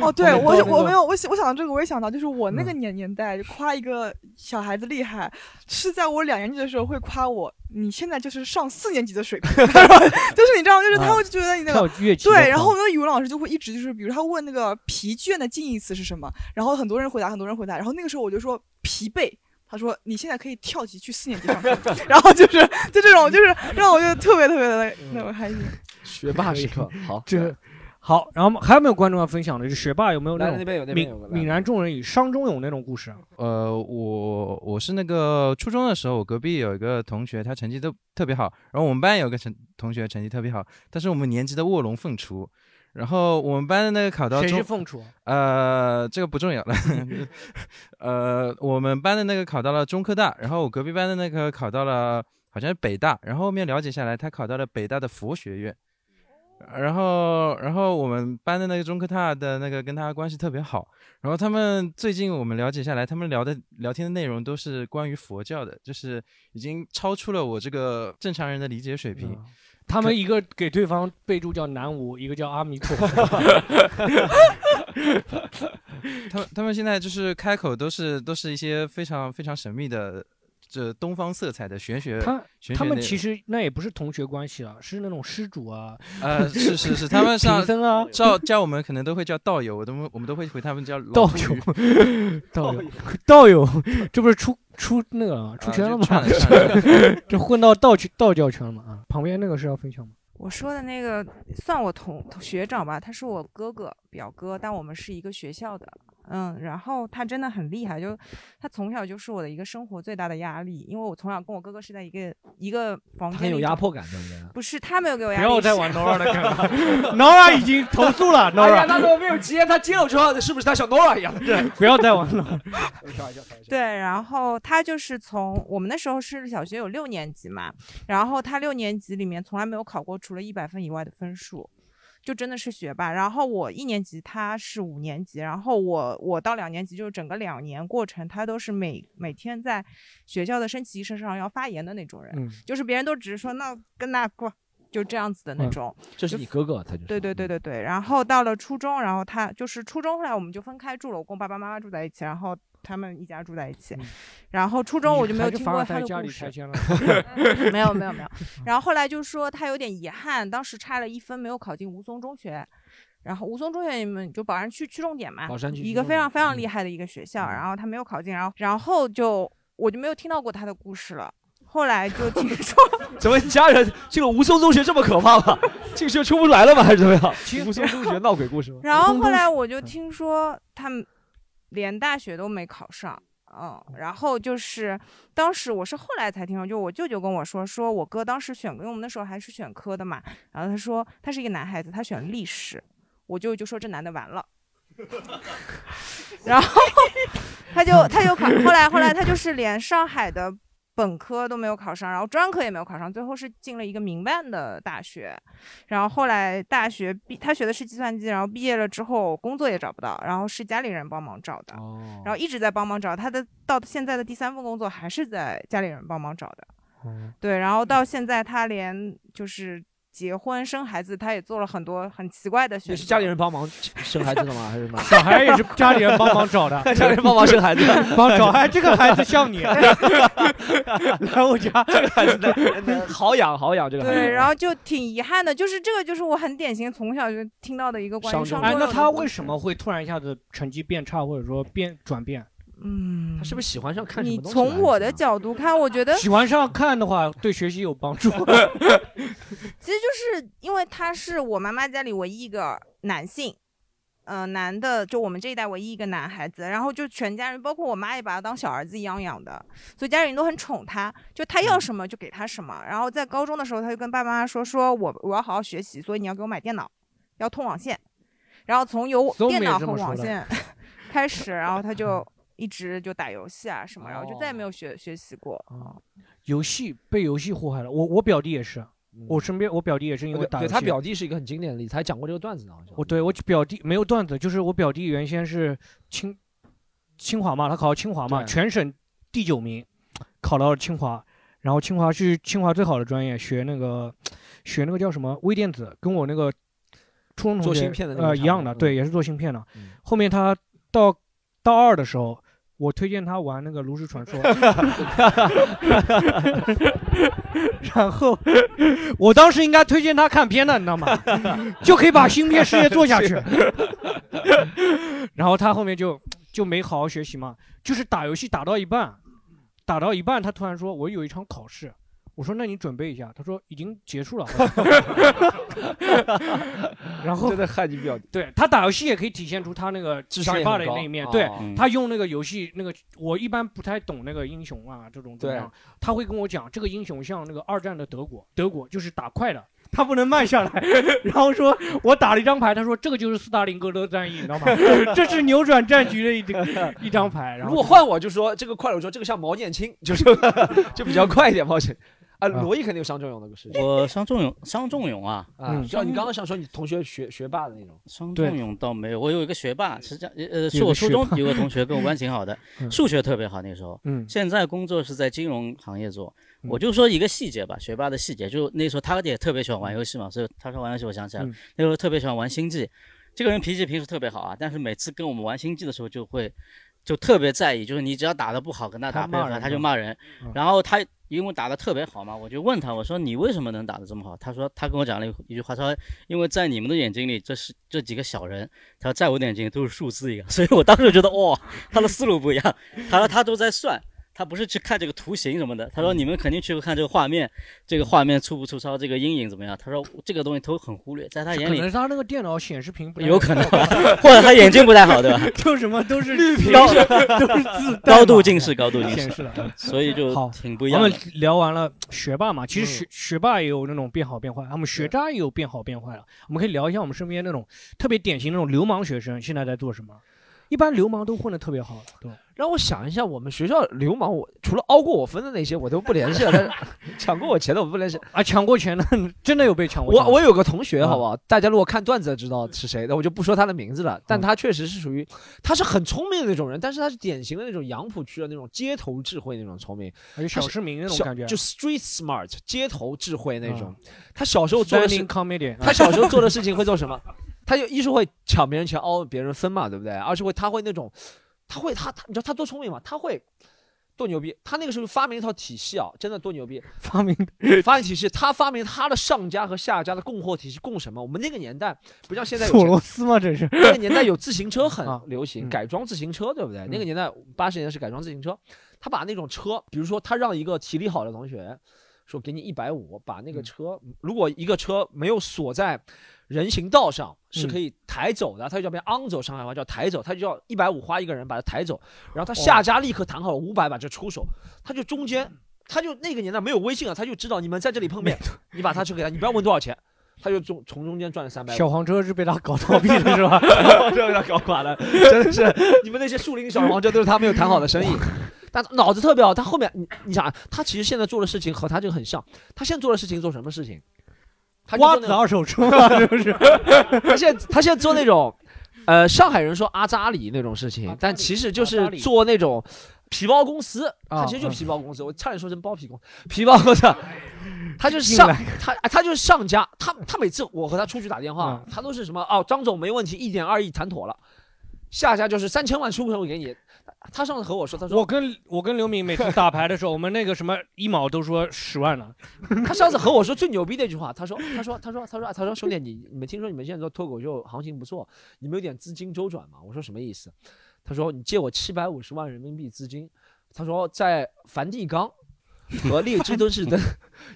哦，对我我没有我想我想到这个，我也想到，就是我那个嗯年年代就夸一个小孩子厉害，是在我两年级的时候会夸我，你现在就是上四年级的水平，就是你知道，就是他啊会觉得你那个对，然后我们的语文老师就会一直就是，比如他问那个疲倦的近义词是什么，然后很多人回答，很多人回答，然后那个时候我就说疲惫。他说：“你现在可以跳级去四年级上课。” 然后就是就这种，就是让我觉得特别特别的那种开心。学霸时刻，好，这好，然后还有没有观众要分享的？就学霸有没有那种来那边有那边泯有泯然众人矣，伤中有那种故事啊？呃，我我是那个初中的时候，我隔壁有一个同学，他成绩都特别好，然后我们班有个成同学成绩特别好，但是我们年级的卧龙凤雏，然后我们班的那个考到谁是，凤雏？呃，这个不重要了，呃，我们班的那个考到了中科大，然后我隔壁班的那个考到了好像是北大，然后后面了解下来，他考到了北大的佛学院。然后，然后我们班的那个中科大的那个跟他关系特别好，然后他们最近我们了解下来，他们聊的聊天的内容都是关于佛教的，就是已经超出了我这个正常人的理解水平。他们一个给对方备注叫南无，一个叫阿弥陀佛。他们他们现在就是开口都是都是一些非常非常神秘的这东方色彩的玄学。他学他们其实那也不是同学关系了，是那种施主啊，呃是是是，他们 上啊，叫叫我们可能都会叫道友，我都我们都会回他们叫道友，道友，道友，这不是出出那个啊出啊圈了吗 这混到道去道教圈了吗？啊，旁边那个是要分享吗？我说的那个算我同同学长吧，他是我哥哥表哥，但我们是一个学校的。嗯，然后他真的很厉害，就他从小就是我的一个生活最大的压力，因为我从小跟我哥哥是在一个一个房间，他很有压迫感，对不对？不是他没有给我压力，不要再玩 Nora 的梗了，Nora 已经投诉了哎呀，，Nora 他怎么没有接？他接了之后，是不是他像 Nora 一样？对不要再玩了。开玩笑，开玩笑。对，然后他就是从我们那时候是小学有六年级嘛，然后他六年级里面从来没有考过除了一百分以外的分数，就真的是学霸。然后我一年级，他是五年级，然后我我到两年级，就是整个两年过程，他都是每每天在学校的升旗仪式上要发言的那种人，嗯就是别人都只是说那跟那过。就这样子的那嗯种，这是你哥哥，他就是。对对对对对。然后到了初中，然后他就是初中，后来我们就分开住了，我跟我爸爸妈妈住在一起，然后他们一家住在一起。然后初中我就没有听过他的故事。没有没有没 有。然后后来就说他有点遗憾，当时差了一分没有考进吴淞中学。然后吴淞中学你们就宝山区区重点嘛宝山区，一个非常非常厉害的一个学校。然后他没有考进，然后然后就我就没有听到过他的故事了。后来就听说，怎么家人进了吴淞中学这么可怕吗？进去出不来了吗？还是怎么样？吴淞中学闹鬼故事吗？然后后来我就听说他们连大学都没考上。嗯，然后就是当时我是后来才听说，就我舅舅跟我说，说我哥当时选，因为我们那时候还是选科的嘛，然后他说他是一个男孩子，他选历史，我舅舅就说这男的完了，然后 他就他就考，后来后来他就是连上海的本科都没有考上，然后专科也没有考上，最后是进了一个民办的大学，然后后来大学毕他学的是计算机，然后毕业了之后工作也找不到，然后是家里人帮忙找的，然后一直在帮忙找，他的到现在的第三份工作还是在家里人帮忙找的，对，然后到现在他连就是。结婚生孩子，他也做了很多很奇怪的选择。也是家里人帮忙生孩子的吗？还是什么？小孩也是家里人帮忙找的，家里人帮忙生孩子，帮找。哎，这个孩子像你，来我家，这个孩子好养好养，这个孩子。对，然后就挺遗憾的，就是这个就是我很典型从小就听到的一个关于上哎，那他为什么会突然一下子成绩变差，或者说变转变？嗯，他是不是喜欢上看什你么东西来着？从我的角度看，我觉得喜欢上看的话，对学习有帮助。其实就是因为他是我妈妈家里唯一一个男性，呃，男的，就我们这一代唯一一个男孩子，然后就全家人，包括我妈也把他当小儿子一样养的，所以家里人都很宠他，就他要什么就给他什么。然后在高中的时候，他就跟爸爸妈妈说，说我我要好好学习，所以你要给我买电脑，要通网线。然后从有电脑和网线 开始，然后他就一直就打游戏啊什么，然后就再也没有学学习过。啊游戏被游戏祸害了，我我表弟也是，我身边我表弟也是因为对对打游戏。他表弟是一个很经典的例子，还讲过这个段子呢。好像我对我表弟没有段子，就是我表弟原先是清清华嘛，他考到清华嘛，对全省第九名，考到了清华，然后清华是清华最好的专业，学那个学那个叫什么微电子，跟我那个初中同学做芯片的那个呃一样的，对，也是做芯片的。后面他到大二的时候。我推荐他玩那个炉石传说，然后我当时应该推荐他看片的，你知道吗？就可以把芯片事业做下去。然后他后面就就没好好学习嘛，就是打游戏打到一半，打到一半，他突然说：“我有一场考试。”我说：“那你准备一下。”他说：“已经结束了。”然后真的害你表。对他打游戏也可以体现出他那个智商也很高的那一面。对哦嗯他用那个游戏那个，我一般不太懂那个英雄啊这种怎么样，他会跟我讲这个英雄像那个二战的德国，德国就是打快的。他不能慢下来，然后说，我打了一张牌，他说这个就是斯大林格勒战役，你知道吗？这是扭转战局的一张一张牌。然后如果换我就说这个快了，我说这个像毛剑卿，就是就比较快一点毛剑。啊，罗毅肯定有伤仲永的故事。我伤仲永，伤仲永啊，啊，知道你刚刚想说你同学学学霸的那种。伤仲永倒没有，我有一个学霸，是这样，呃，是我初中有个同学跟我关系挺好的，嗯数学特别好那时候，嗯现在工作是在金融行业做。嗯我就说一个细节吧，学霸的细节，就那时候他也特别喜欢玩游戏嘛，所以他说玩游戏，我想起来了嗯，那时候特别喜欢玩星际。这个人脾气平时特别好啊，但是每次跟我们玩星际的时候就会就特别在意，就是你只要打得不好，跟他打他骂人配合他就骂人嗯。然后他因为打得特别好嘛，我就问他，我说你为什么能打得这么好？他说他跟我讲了一一句话，他说因为在你们的眼睛里，这是这几个小人，他说在我眼睛都是数字一样，所以我当时觉得哇、他的思路不一样，他说他都在算。他不是去看这个图形什么的，他说你们肯定去看这个画面，这个画面粗不粗糙，这个阴影怎么样？他说这个东西都很忽略，在他眼里可能是他那个电脑显示屏不太有可能。或者他眼睛不太好对吧？就什么都是绿屏。高 都是字高度近视高度近视。显示的，所以就好挺不一样的。我们聊完了学霸嘛，其实嗯。学学霸也有那种变好变坏，我们学渣也有变好变坏了。我们可以聊一下我们身边那种特别典型那种流氓学生现在在做什么。一般流氓都混得特别好，对吧？让我想一下，我们学校流氓，我除了凹过我分的那些，我都不联系了。但是 抢过我钱的我不联系啊，抢过钱的真的有被抢过钱。我我有个同学，啊好不好？大家如果看段子知道是谁的，我就不说他的名字了。但他确实是属于，他是很聪明的那种人，但是他是典型的那种杨浦区的那种街头智慧那种聪明，而且小市民那种感觉就 street smart 街头智慧那种啊。他小时候做的是 Standing comedian 他小时候做的事情会做什么？他就一是会抢别人钱凹别人分嘛，对不对？二是会他会那种，他会他他，你知道他多聪明吗？他会多牛逼！他那个时候发明一套体系啊，真的多牛逼！发明发明体系，他发明他的上家和下家的供货体系供什么？我们那个年代不像现在有索罗斯吗？这是那个年代有自行车很啊流行，嗯改装自行车，对不对？那个嗯年代八十年代是改装自行车，他把那种车，比如说他让一个体力好的同学说给你一百五，把那嗯个车，如果一个车没有锁在人行道上，是嗯可以抬走的，他就叫变昂走，上海话叫抬走，他就要一百五花一个人把它抬走，然后他下家立刻谈好了五百把这出手，他就中间。他就那个年代没有微信啊，他就知道你们在这里碰面，你把他车给他，你不要问多少钱，他就从从中间赚了三百。小黄车是被他搞倒闭了是吧？小黄车被他搞垮了，真的是你们那些树林小黄车都是他没有谈好的生意。但脑子特别好，他后面你你想，他其实现在做的事情和他这个很像。他现在做的事情做什么事情？瓜子二手车嘛，是不是？他现在他现在做那种，呃，上海人说阿扎里那种事情，但其实就是做那种皮包公司，他其实就皮包公司，我差点说成包皮公皮包公司，他就是上他他就是上家，他他每次我和他出去打电话，他都是什么哦，张总没问题，一点二亿谈妥了，下家就是三千万出口给你。他上次和我说，他说我跟我跟刘敏每次打牌的时候，我们那个什么一毛都说十万了。他上次和我说最牛逼的一句话，他说他说他说他说他说兄弟你你们听说你们现在做脱口秀行情不错，你们有点资金周转吗？我说什么意思？他说你借我七百五十万人民币资金。他说在梵蒂冈。和列支敦士登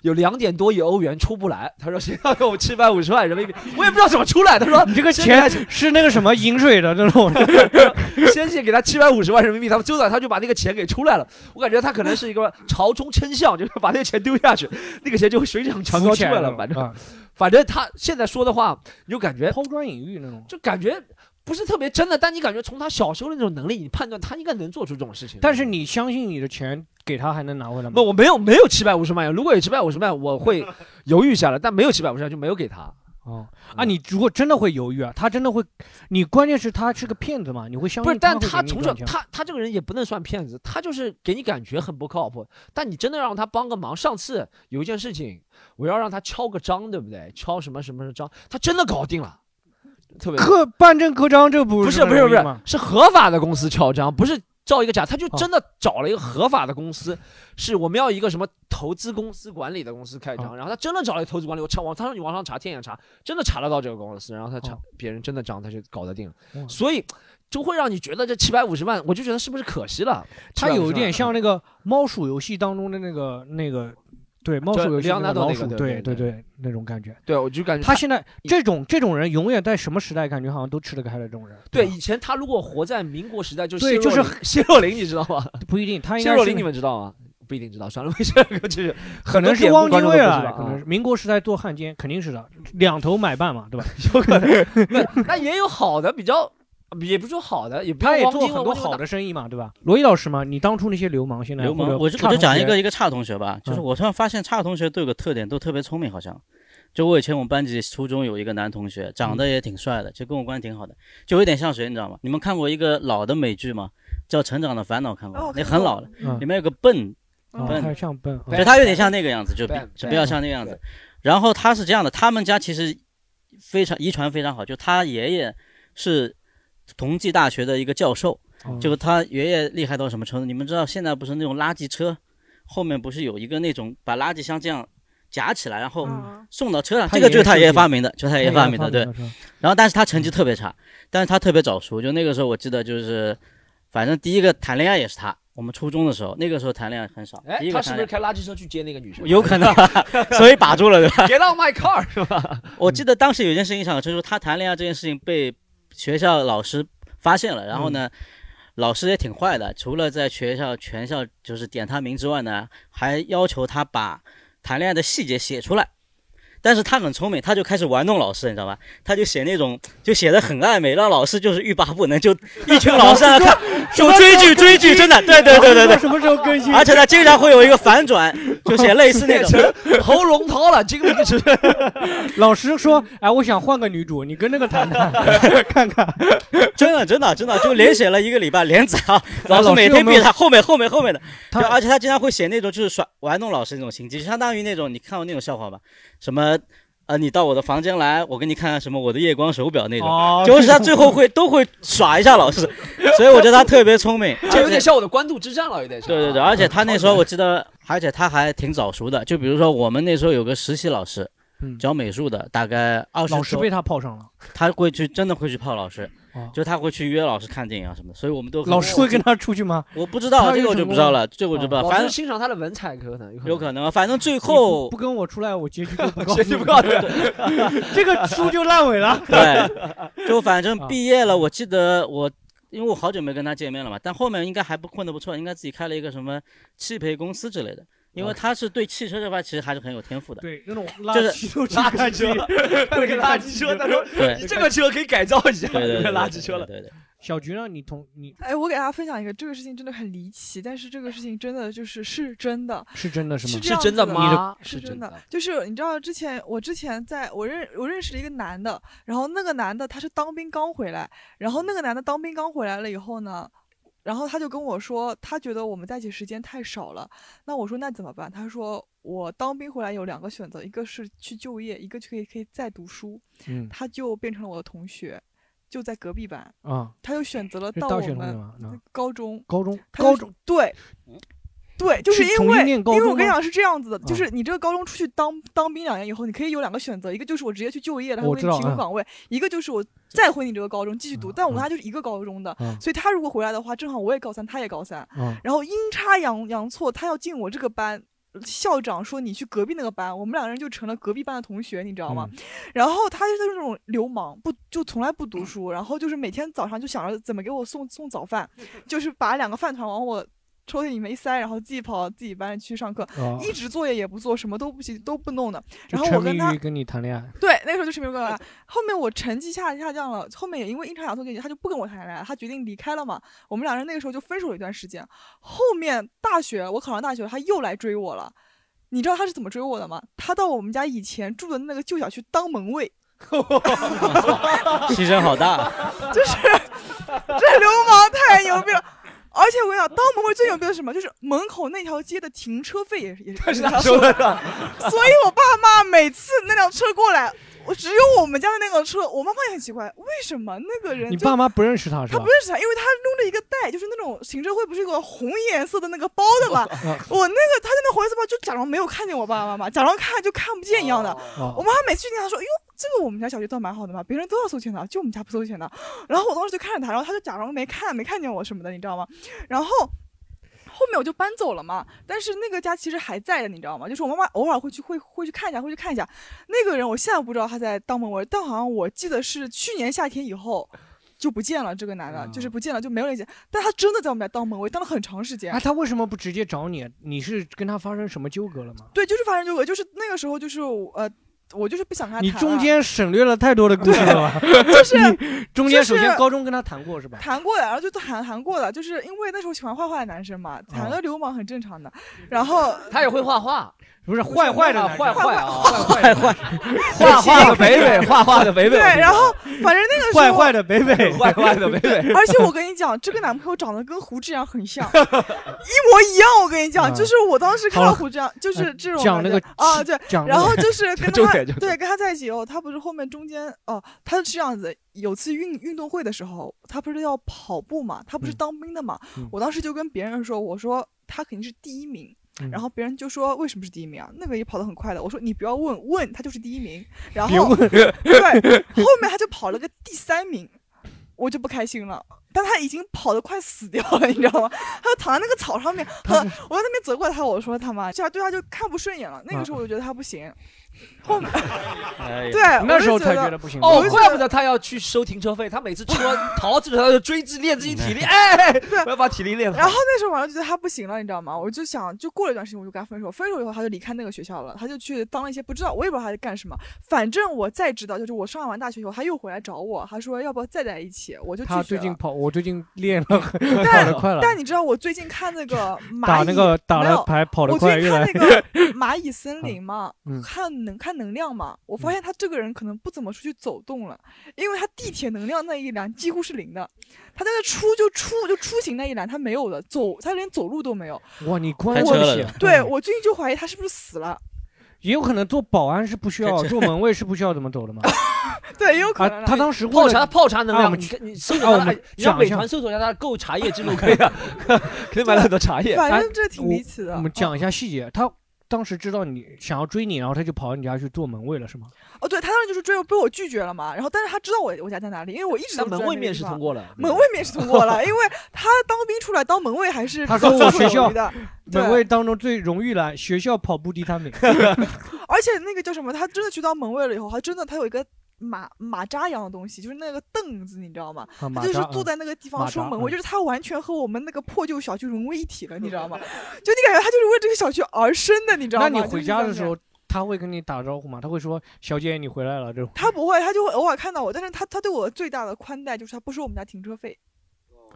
有两点多亿欧元出不来，他说谁要给我七百五十万人民币，我也不知道怎么出来。他说你这个钱是那个什么饮水的那种，先去给他七百五十万人民币，他们周转他就把那个钱给出来了。我感觉他可能是一个朝中称象，就是把那个钱丢下去，那个钱就会水涨船高出来了。反正反正他现在说的话，你就感觉抛砖引玉那种，就感觉。不是特别真的，但你感觉从他小时候的那种能力，你判断他应该能做出这种事情。但是你相信你的钱给他还能拿回来吗？不，我没有没有七百五十万，如果有七百五十万，我会犹豫下来，但没有七百五十万就没有给他。哦啊，你如果真的会犹豫啊，他真的会，你关键是他是个骗子嘛，你会相信？不是，但他从小他他这个人也不能算骗子，他就是给你感觉很不靠谱。但你真的让他帮个忙，上次有一件事情，我要让他敲个章，对不对？敲什么什么章，他真的搞定了。特别刻办证刻章，这不不是不是不是是合法的公司敲章，不是造一个假，他就真的找了一个合法的公司，是我们要一个什么投资公司管理的公司开张，然后他真的找了一个投资管理，我查网，他说你网上查，天眼查，真的查得到这个公司，然后他查别人真的章，他就搞得定了，所以就会让你觉得这七百五十万，我就觉得是不是可惜了？他有点像那个猫鼠游戏当中的那个那个。对，猫鼠游戏那老鼠，对对对，那种感觉。对，我就感觉他现在这种这种人，永远在什么时代，感觉好像都吃得开的这种人。对，以前他如果活在民国时代，就对，就是谢若琳，你知道吗？不一定，他谢若琳你们知道吗？不一定知道，算了，没事，就是 可能是汪精卫啊，可能是民国时代做汉奸，肯定是的，两头买办嘛，对吧？有可能，那那也有好的比较。也不说好的，也不他也做很多好的生意嘛，对吧？罗毅老师嘛，你当初那些流氓，现在流氓，我就我就讲一个一个差同学吧，就是我突然发现差同学都有个特点，都特别聪明，好像。就我以前我们班级初中有一个男同学，长得也挺帅的，就跟我关系挺好的，就有点像谁，你知道吗？你们看过一个老的美剧吗？叫《成长的烦恼》，看过？那很老了，里面有个笨，笨，像笨，就他有点像那个样子，就比就比较像那个样子。然后他是这样的，他们家其实非常遗传非常好，就他爷爷是。同济大学的一个教授，就是他爷爷厉害到什么程度？你们知道现在不是那种垃圾车，后面不是有一个那种把垃圾箱这样夹起来，然后送到车上？这个就是他爷爷发明的，就他爷爷发明的，对。然后，但是他成绩特别差，但是他特别早熟。就那个时候，我记得就是，反正第一个谈恋爱也是他。我们初中的时候，那个时候谈恋爱很少。哎，他是不是开垃圾车去接那个女生？有可能，所以把住了，对吧？Get out my car，是吧？我记得当时有一件事情上，就是他谈恋爱这件事情被。学校老师发现了，然后呢，老师也挺坏的，除了在学校全校就是点他名之外呢，还要求他把谈恋爱的细节写出来。但是他很聪明，他就开始玩弄老师，你知道吧？他就写那种，就写的很暧昧，让老师就是欲罢不能，就 一群老师在那看，就追剧追剧，真的，对对对对对。什么时候更新？而且他经常会有一个反转，就写类似那种 喉咙掏了，经历是。老师说：“哎，我想换个女主，你跟那个谈谈，看看。”真的真的真的，就连写了一个礼拜，连载啊。老师每天逼他后面后面后面的，他而且他经常会写那种就是耍玩弄老师那种心机，就相当于那种你看过那种笑话吧？什么？呃，你到我的房间来，我给你看看什么我的夜光手表那种，就是他最后会 都会耍一下老师，所以我觉得他特别聪明，这有点像我的官渡之战了，有点像。对对对，而且他那时候我记得，而且他还挺早熟的，就比如说我们那时候有个实习老师，教美术的，大概二十。老师被他泡上了，他会去真的会去泡老师。就他会去约老师看电影啊什么的，所以我们都老师会跟他出去吗？我不知道，这个我就不知道了，这个我就不知道。反正欣赏他的文采可能有可能，反正最后不跟我出来，我结局都不 结局不告诉 这个书就烂尾了。对，就反正毕业了，我记得我，因为我好久没跟他见面了嘛，但后面应该还不混得不错，应该自己开了一个什么汽配公司之类的。因为他是对汽车这块其实还是很有天赋的。对，那种就是垃圾都垃圾车，那个垃圾车，他说对你这个车可以改造一下，对对对对垃圾车了。对对。小菊呢？你同你哎，我给大家分享一个，这个事情真的很离奇，但是这个事情真的就是是真的，是真的是吗？是这样子的吗？是真真的。就是你知道之前我之前在我认我认识了一个男的，然后那个男的他是当兵刚回来，然后那个男的当兵刚回来了以后呢。然后他就跟我说，他觉得我们在一起时间太少了。那我说那怎么办？他说我当兵回来有两个选择，一个是去就业，一个就可以可以再读书。嗯，他就变成了我的同学，就在隔壁班啊。他就选择了到我们高中，高中高中对。对，就是因为因为我跟你讲是这样子的，就啊是你这个高中出去当当兵两年以后，你可以有两个选择，一个就是我直接去就业了，他会给你提供岗位；一个就是我再回你这个高中继续读。但我跟他就是一个高中的，嗯所以他如果回来的话，正好我也高三，他也高三，嗯然后阴差阳阳错，他要进我这个班。校长说你去隔壁那个班，我们两个人就成了隔壁班的同学，你知道吗？然后他就是那种流氓，不就从来不读书，然后就是每天早上就想着怎么给我送送早饭，就是把两个饭团往我抽屉里面一塞，然后自己跑到自己班去上课，哦一直作业也不做，什么都不行都不弄的。就然后我跟他沉迷于跟你谈恋爱。对，那个时候就沉迷于跟我谈恋爱。后面我成绩下下降了，后面也因为阴差阳错原因，他就不跟我谈恋爱，他决定离开了嘛。我们两人那个时候就分手了一段时间。后面大学我考上大学，他又来追我了。你知道他是怎么追我的吗？他到我们家以前住的那个旧小区当门卫 牺牲好大。就是这流氓太牛逼了。而且我跟你讲，当门卫最牛逼的是什么？就是门口那条街的停车费也是 也是他收的。所以我爸妈每次那辆车过来，我只有我们家的那个车，我妈妈也很奇怪，为什么那个人你爸妈不认识他是吧他不？认识他，因为他拎着一个袋，就是那种停车会不是一个红颜色的那个包的嘛？啊我那个他在那红颜色包就假装没有看见我爸爸妈妈，假装看就看不见一样的。哦我妈每次见他说：“哟，这个我们家小区倒蛮好的嘛，别人都要收钱的，就我们家不收钱的。”然后我当时就看着他，然后他就假装没看没看见我什么的，你知道吗？然后。后面我就搬走了嘛，但是那个家其实还在的，你知道吗？就是我妈妈偶尔会去会会去看一下，会去看一下。那个人我现在不知道他在当门卫，但好像我记得是去年夏天以后就不见了。这个男的、就是不见了，就没有联系。但他真的在我们家当门卫，当了很长时间。哎，他为什么不直接找你？你是跟他发生什么纠葛了吗？对，就是发生纠葛，就是那个时候就是呃。我就是不想跟他你谈你中间省略了太多的故事了吧？就是中间首先高中跟他谈过是吧？谈过的，然后就谈谈过的，就是因为那时候喜欢画画的男生嘛，谈个流氓很正常的。然后他也会画画，不是坏坏的坏坏啊，坏坏画画的北北，画画的北北。对，然后反正那个时候坏坏的北北，坏坏的北北。而且我跟你讲，这个男朋友长得跟胡志阳很像，一模一样。我跟你讲，就是我当时看到胡志阳，就是这种讲那个啊，对，然后就是 跟他对跟他在一起以后，他不是后面中间哦，他是这样子。有次运运动会的时候，他不是要跑步嘛，他不是当兵的嘛，我当时就跟别人说，我说他肯定是第一名。然后别人就说为什么是第一名啊？那个也跑得很快的。我说你不要问，问他就是第一名。然后对，后面他就跑了个第三名，我就不开心了。但他已经跑得快死掉了，你知道吗？他就躺在那个草上面，他我在那边责怪他，我说他妈，这样对他就看不顺眼了。那个时候我就觉得他不行。后面，对，那时候才觉得不行。哦，怪不得他要去收停车费，他每次吃完桃子，他就追自练自己体力，哎，我要把体力练好。然后那时候晚上就觉得他不行了，你知道吗？我就想，就过了一段时间，我就跟他分手。分手以后，他就离开那个学校了，他就去当了一些不知道，我也不知道他在干什么。反正我再知道，就是我上完大学以后，他又回来找我，他说要不要再在一起，我就。他最近跑，我最近练了，跑但得快了。但你知道，我最近看那个蚂蚁，打那个打了牌跑得我最快，越来近看那个蚂蚁森 林嘛，嗯看能看能量嘛，我发现他这个人可能不怎么出去走动了，因为他地铁能量那一栏几乎是零的，他在那出就出就出行那一栏他没有的，走他连走路都没有。哇，你关开车了我的！对我最近就怀疑他是不是死了，也有可能做保安是不需要，做门卫是不需要怎么走的嘛。对，也有可能啊。，他当时泡茶泡茶能量，啊你跟你搜啊索他的，我们你让讲一下美团搜索一下他购茶叶记录 可以啊，可以买了很多茶叶。反哎正这挺离奇的。我们讲一下细节，他当时知道你想要追你，然后他就跑到你家去做门卫了，是吗？哦，对他当时就是追我，被我拒绝了嘛。然后，但是他知道我我家在哪里，因为我一直在门卫面试通过了，门卫面试通过了，因为他当兵出来当门卫还是他说我学校的，门卫当中最荣誉了，学校跑步第三名。而且那个叫什么，他真的去当门卫了以后，他真的他有一个马马扎一样的东西，就是那个凳子，你知道吗？啊他就是坐在那个地方收门卫，嗯就是他完全和我们那个破旧小区融为一体了，你知道吗？就你感觉他就是为这个小区而生的，你知道吗？那你回家的时候，他会跟你打招呼吗？他会说：“小姐，你回来了。”这种。他不会，他就会偶尔看到我，但是他他对我最大的宽待就是他不收我们家停车费，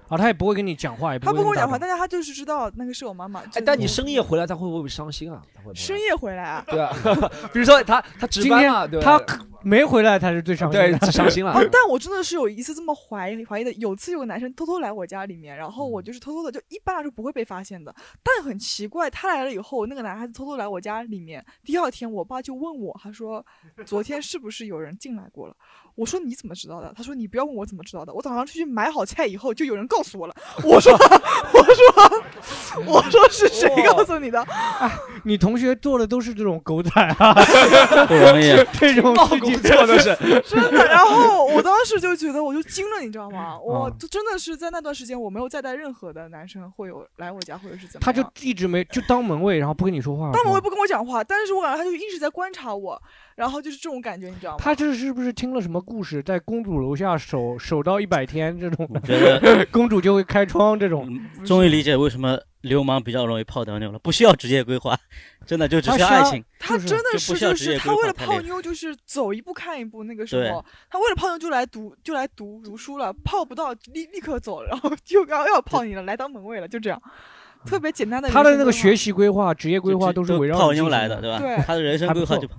啊，他也不会跟你讲话，也不他不跟我讲话，但是他就是知道那个是我妈妈。哎，但你深夜回来，他会不会伤心啊？他会不会？深夜回来啊？对啊，比如说他他值今天班了，对吧？他没回来他是最伤心最伤心了啊！但我真的是有一次这么怀疑怀疑的，有次有个男生偷偷来我家里面，然后嗯我就是偷偷的，就一般来说不会被发现的，但很奇怪，他来了以后，那个男孩子偷偷来我家里面，第二天我爸就问我，他说昨天是不是有人进来过了？我说你怎么知道的？他说你不要问我怎么知道的，我早上出去买好菜以后就有人告诉我了。我说我说我说是谁告诉你的？你同学做的都是这种狗仔啊，不容易 这种事情做的是。真的，然后我当时就觉得我就惊了，你知道吗？我啊就真的是在那段时间，我没有再带任何的男生会有来我家或者是怎么样。他就一直没就当门卫，然后不跟你说话。当门卫不跟我讲话，但是我感觉他就一直在观察我，然后就是这种感觉，你知道吗？他这是不是听了什么故事，在公主楼下守守到一百天这种，觉得公主就会开窗这种。终于理解为什么流氓比较容易泡到妞了，不需要职业规划，真的就只他需要爱情。他真的就是就是他为了泡妞，就是走一步看一步。那个时对候，他为了泡妞就来读就来读读书了，泡不到立立刻走，然后就要要泡你了，来当门卫了，就这样，特别简单的他的那个学习规划、职业规划都是围绕泡妞来的，对吧？对他的人生规划就泡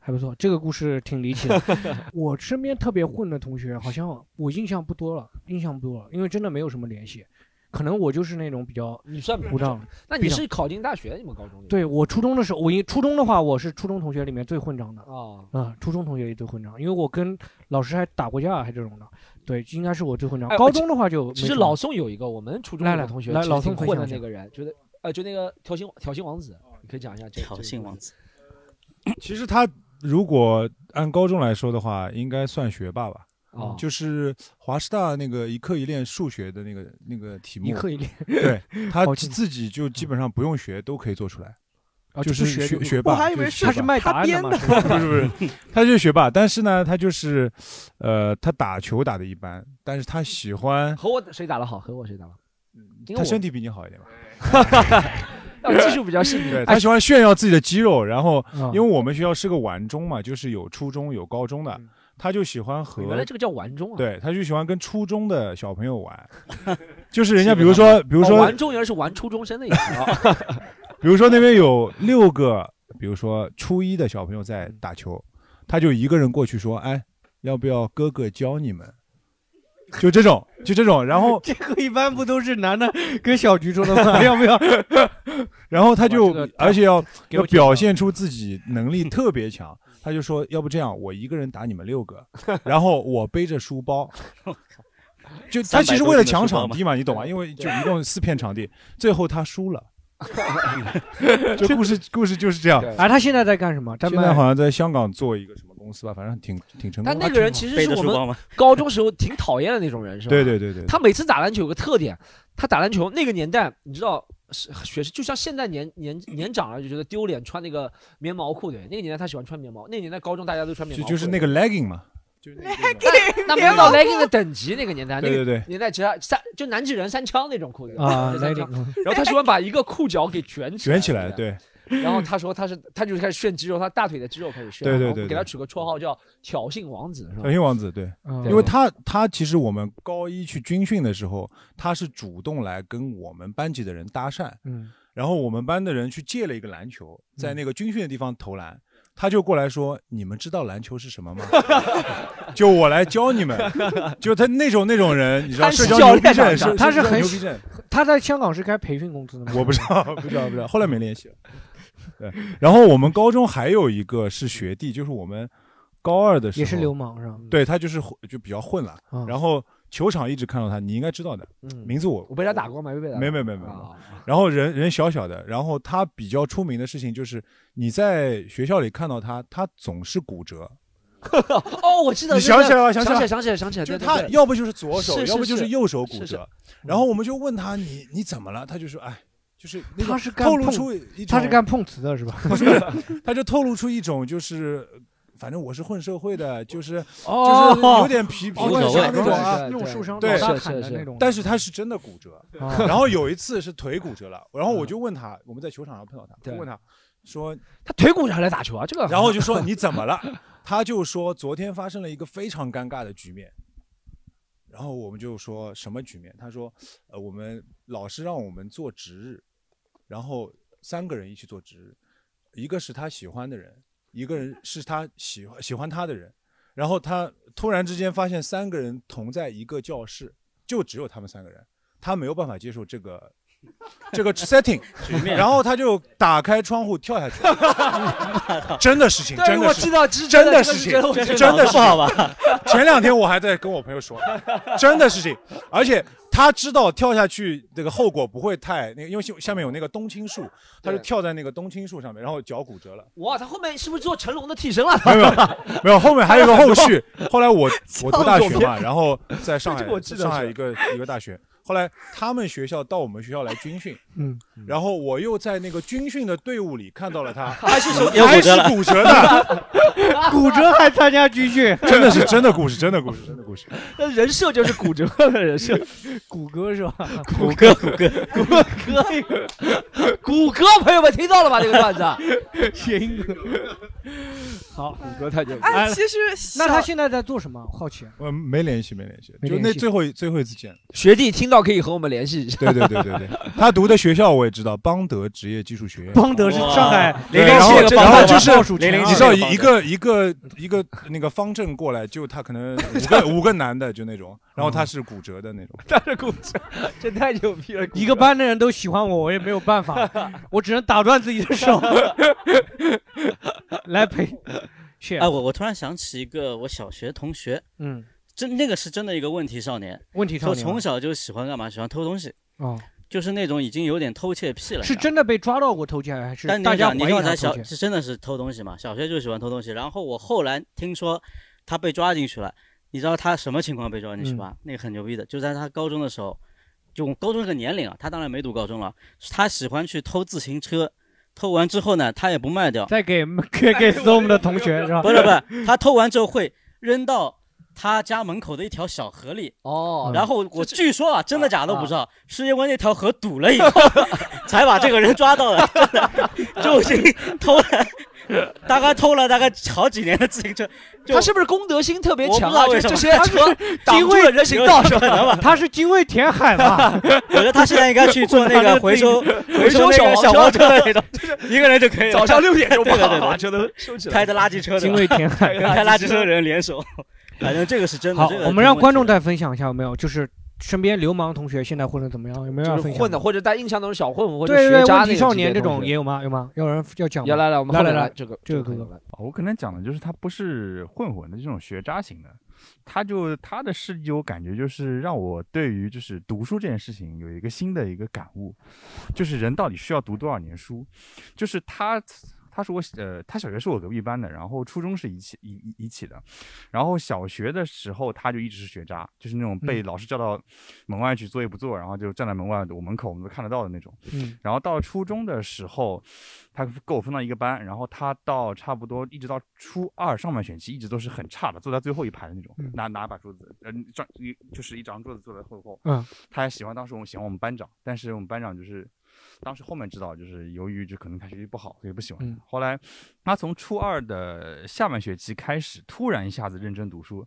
还不错，这个故事挺离奇的。我身边特别混的同学，好像我印象不多了，印象不多了，因为真的没有什么联系。可能我就是那种比较你算不账。那你是考进大学？你们高中？对我初中的时候，我一初中的话，我是初中同学里面最混账的啊啊，初中同学里最混账，因为我跟老师还打过架，还这种的。对，应该是我最混账。哎高中的话就其实老宋有一个我们初中来来有个同学，来老宋混的那个人，就是呃，就那个挑衅挑衅王子，你可以讲一下这挑衅王子。其实他如果按高中来说的话，应该算学霸吧。哦。就是华师大那个一课一练数学的那个那个题目，一课一练。对他 自己就基本上不用学都可以做出来，啊就就是学就学学霸。我还以为是他是卖答案的嘛？他编的。不是不是，他就是学霸，但是呢，他就是，呃，他打球打的一般，但是他喜欢，和我谁打得好？和我谁打得好？他身体比你好一点吧，呃 技术比较细腻。对他喜欢炫耀自己的肌肉，然后啊因为我们学校是个完中嘛，就是有初中有高中的，嗯他就喜欢和原来这个叫完中啊。对，他就喜欢跟初中的小朋友玩，就是人家比如说，比如哦，说完中原来是玩初中生的意思啊。比如说那边有六个，比如说初一的小朋友在打球，他就一个人过去说：“哎，要不要哥哥教你们？”就这种，就这种，然后这个一般不都是男的跟小菊说的吗？要不要？然后他就而且要要表现出自己能力特别强，他就说：“要不这样，我一个人打你们六个，然后我背着书包。”就他其实为了抢场地嘛，你懂吗？因为就一共四片场地，最后他输了。就故事故事就是这样。啊，他现在在干什么？他现在好像在香港做一个什么公司吧，反正挺挺成功的。但那个人其实是我们 高中时候挺讨厌的那种人，是吧？对对对对对。他每次打篮球有个特点，他打篮球那个年代，你知道是学生就像现在年年年长了就觉得丢脸穿那个棉毛裤的，那个年代他喜欢穿棉毛，那个年代高中大家都穿棉毛裤，就就是那个 legging 嘛，就 那没有到 legging 的等级，那个年代，那个对对对年代只要三就南极人三枪那种裤子啊三枪。legging 然后他喜欢把一个裤脚给卷起来，卷起来，对。然后他说他是他就开始炫肌肉，他大腿的肌肉开始炫，对对对给他取个绰号叫挑衅王子，是吧？挑衅王子，对，嗯因为他他其实我们高一去军训的时候，他是主动来跟我们班级的人搭讪，嗯，然后我们班的人去借了一个篮球，在那个军训的地方投篮，他就过来说：“你们知道篮球是什么吗？就我来教你们。”就他那种那种人，你知道他是社交教练牛逼症，长他是很牛逼症。他在香港是开培训公司的吗？我不知道，不知道，不知道，后来没联系了。对，然后我们高中还有一个是学弟，就是我们高二的时候也是流氓是吧？对他就是混就比较混了，啊然后球场一直看到他，你应该知道的，嗯名字我我被他打过吗？没被打过？没没没没啊然后人人小小的，然后他比较出名的事情就是你在学校里看到他，他总是骨折。哦，我记得你想起来了，想起来，想起来，想起来，就是对对对他要不就是左手，是是要不就是右手骨折。然后我们就问他你你怎么了？他就说哎，就是那种他是干透露碰出一他是干碰瓷的是吧？不是，他就透露出一种就是反正我是混社会的，就是哦就是有点皮皮无外伤所谓那种啊，对对对那种受伤对老大喊的那种但是他是真的骨折哦，然后有一次是腿骨折了，然后我就问他，我们在球场上碰到他，对我问他说他腿骨折还来打球啊？这个，然后我就说你怎么了？他就说昨天发生了一个非常尴尬的局面。然后我们就说什么局面？他说，呃，我们老师让我们做值日，然后三个人一起做值日，一个是他喜欢的人，一个人是他喜欢喜欢他的人，然后他突然之间发现三个人同在一个教室，就只有他们三个人，他没有办法接受这个 这个 setting，然后他就打开窗户跳下去，真的事情，对真的知道知真真的事情真的我知，道真的事情不好吧？前两天我还在跟我朋友说，真的事情，而且他知道跳下去这个后果不会太那个，因为下下面有那个冬青树，他就跳在那个冬青树上面，然后脚骨折了。哇，他后面是不是做成龙的替身了？没有没有没有，后面还有个后续。后来我我读大学嘛，然后在上海 上海一个一个大学，后来他们学校到我们学校来军训，嗯，然后我又在那个军训的队伍里看到了他，还是手还是又骨折了骨折的，骨折还参加军训，真的是真的故事，真的故事，真的故事。那人设就是骨折的人设，谷歌是吧？谷歌谷歌谷歌，谷歌，朋友们听到了吧？这个段子，谐音梗。好，谷歌太牛。哎，其实那他现在在做什么？好奇。我没联系，没联系，就那最后一最后一次见。学弟听到可以和我们联系一下。对对对对对，他读的学校我也知道，邦德职业技术学院。邦德是上海对零零七然后就是你知道这个一个一个一个那个方阵过来，就他可能五个 五个男的就那种，然后他是骨折的那种。他是骨折，这太牛逼了！一个班的人都喜欢我，我也没有办法，我只能打断自己的手来陪。谢哎，我我突然想起一个我小学同学，嗯，真那个是真的一个问题少年，问题少年从小就喜欢干嘛？喜欢偷东西，哦，就是那种已经有点偷窃癖了。是真的被抓到过偷窃，还是但你大家想，你怀疑刚才小他偷窃？是真的是偷东西嘛？小学就喜欢偷东西，然后我后来听说他被抓进去了，你知道他什么情况被抓进去吧？那个很牛逼的，就在他高中的时候，就高中这个年龄啊，他当然没读高中了，他喜欢去偷自行车，偷完之后呢，他也不卖掉，再给给 给 storm 的同学是吧？不是不是，他偷完之后会扔到他家门口的一条小河里。哦，然后我据说啊，真的假的不知道，是因为那条河堵了以后，才把这个人抓到的，真的，就已经偷了，大概偷了大概好几年的自行车。他是不是公德心特别强啊？我不知道为什么就这些车 挡住了人行道是吧？他是精卫填海嘛？我觉得他现在应该去做那个回收回收那个小黄车的那种，一个人就可以。早上六点钟对对对把车都收起来，开着垃圾车的，精卫填海。跟开垃圾车的人联手，反正这个是真的。好这个，我们让观众再分享一下有没有？就是身边流氓同学现在混的怎么样？有没有要分享？混的，或者大家印象中是小混混或者对对对，学渣少年这种也有吗？有吗？有人要讲吗？要来来，我们来来来这个这个哥哥可以来哦我可能讲的就是他不是混混的这种学渣型的，他就他的事迹，我感觉就是让我对于就是读书这件事情有一个新的一个感悟，就是人到底需要读多少年书，就是他。他是我呃，他小学是我隔壁班的，然后初中是一起一一一起的，然后小学的时候他就一直是学渣，就是那种被嗯老师叫到门外去作业不做，然后就站在门外我门口我们都看得到的那种。嗯然后到了初中的时候，他跟我分到一个班，然后他到差不多一直到初二上半学期，一直都是很差的，坐在最后一排的那种，嗯拿拿把桌子，呃，张一就是一张桌子坐在后后。嗯，他还喜欢当时我们喜欢我们班长，但是我们班长就是当时后面知道，就是由于就可能他学习不好，所以不喜欢他。嗯后来他从初二的下半学期开始，突然一下子认真读书，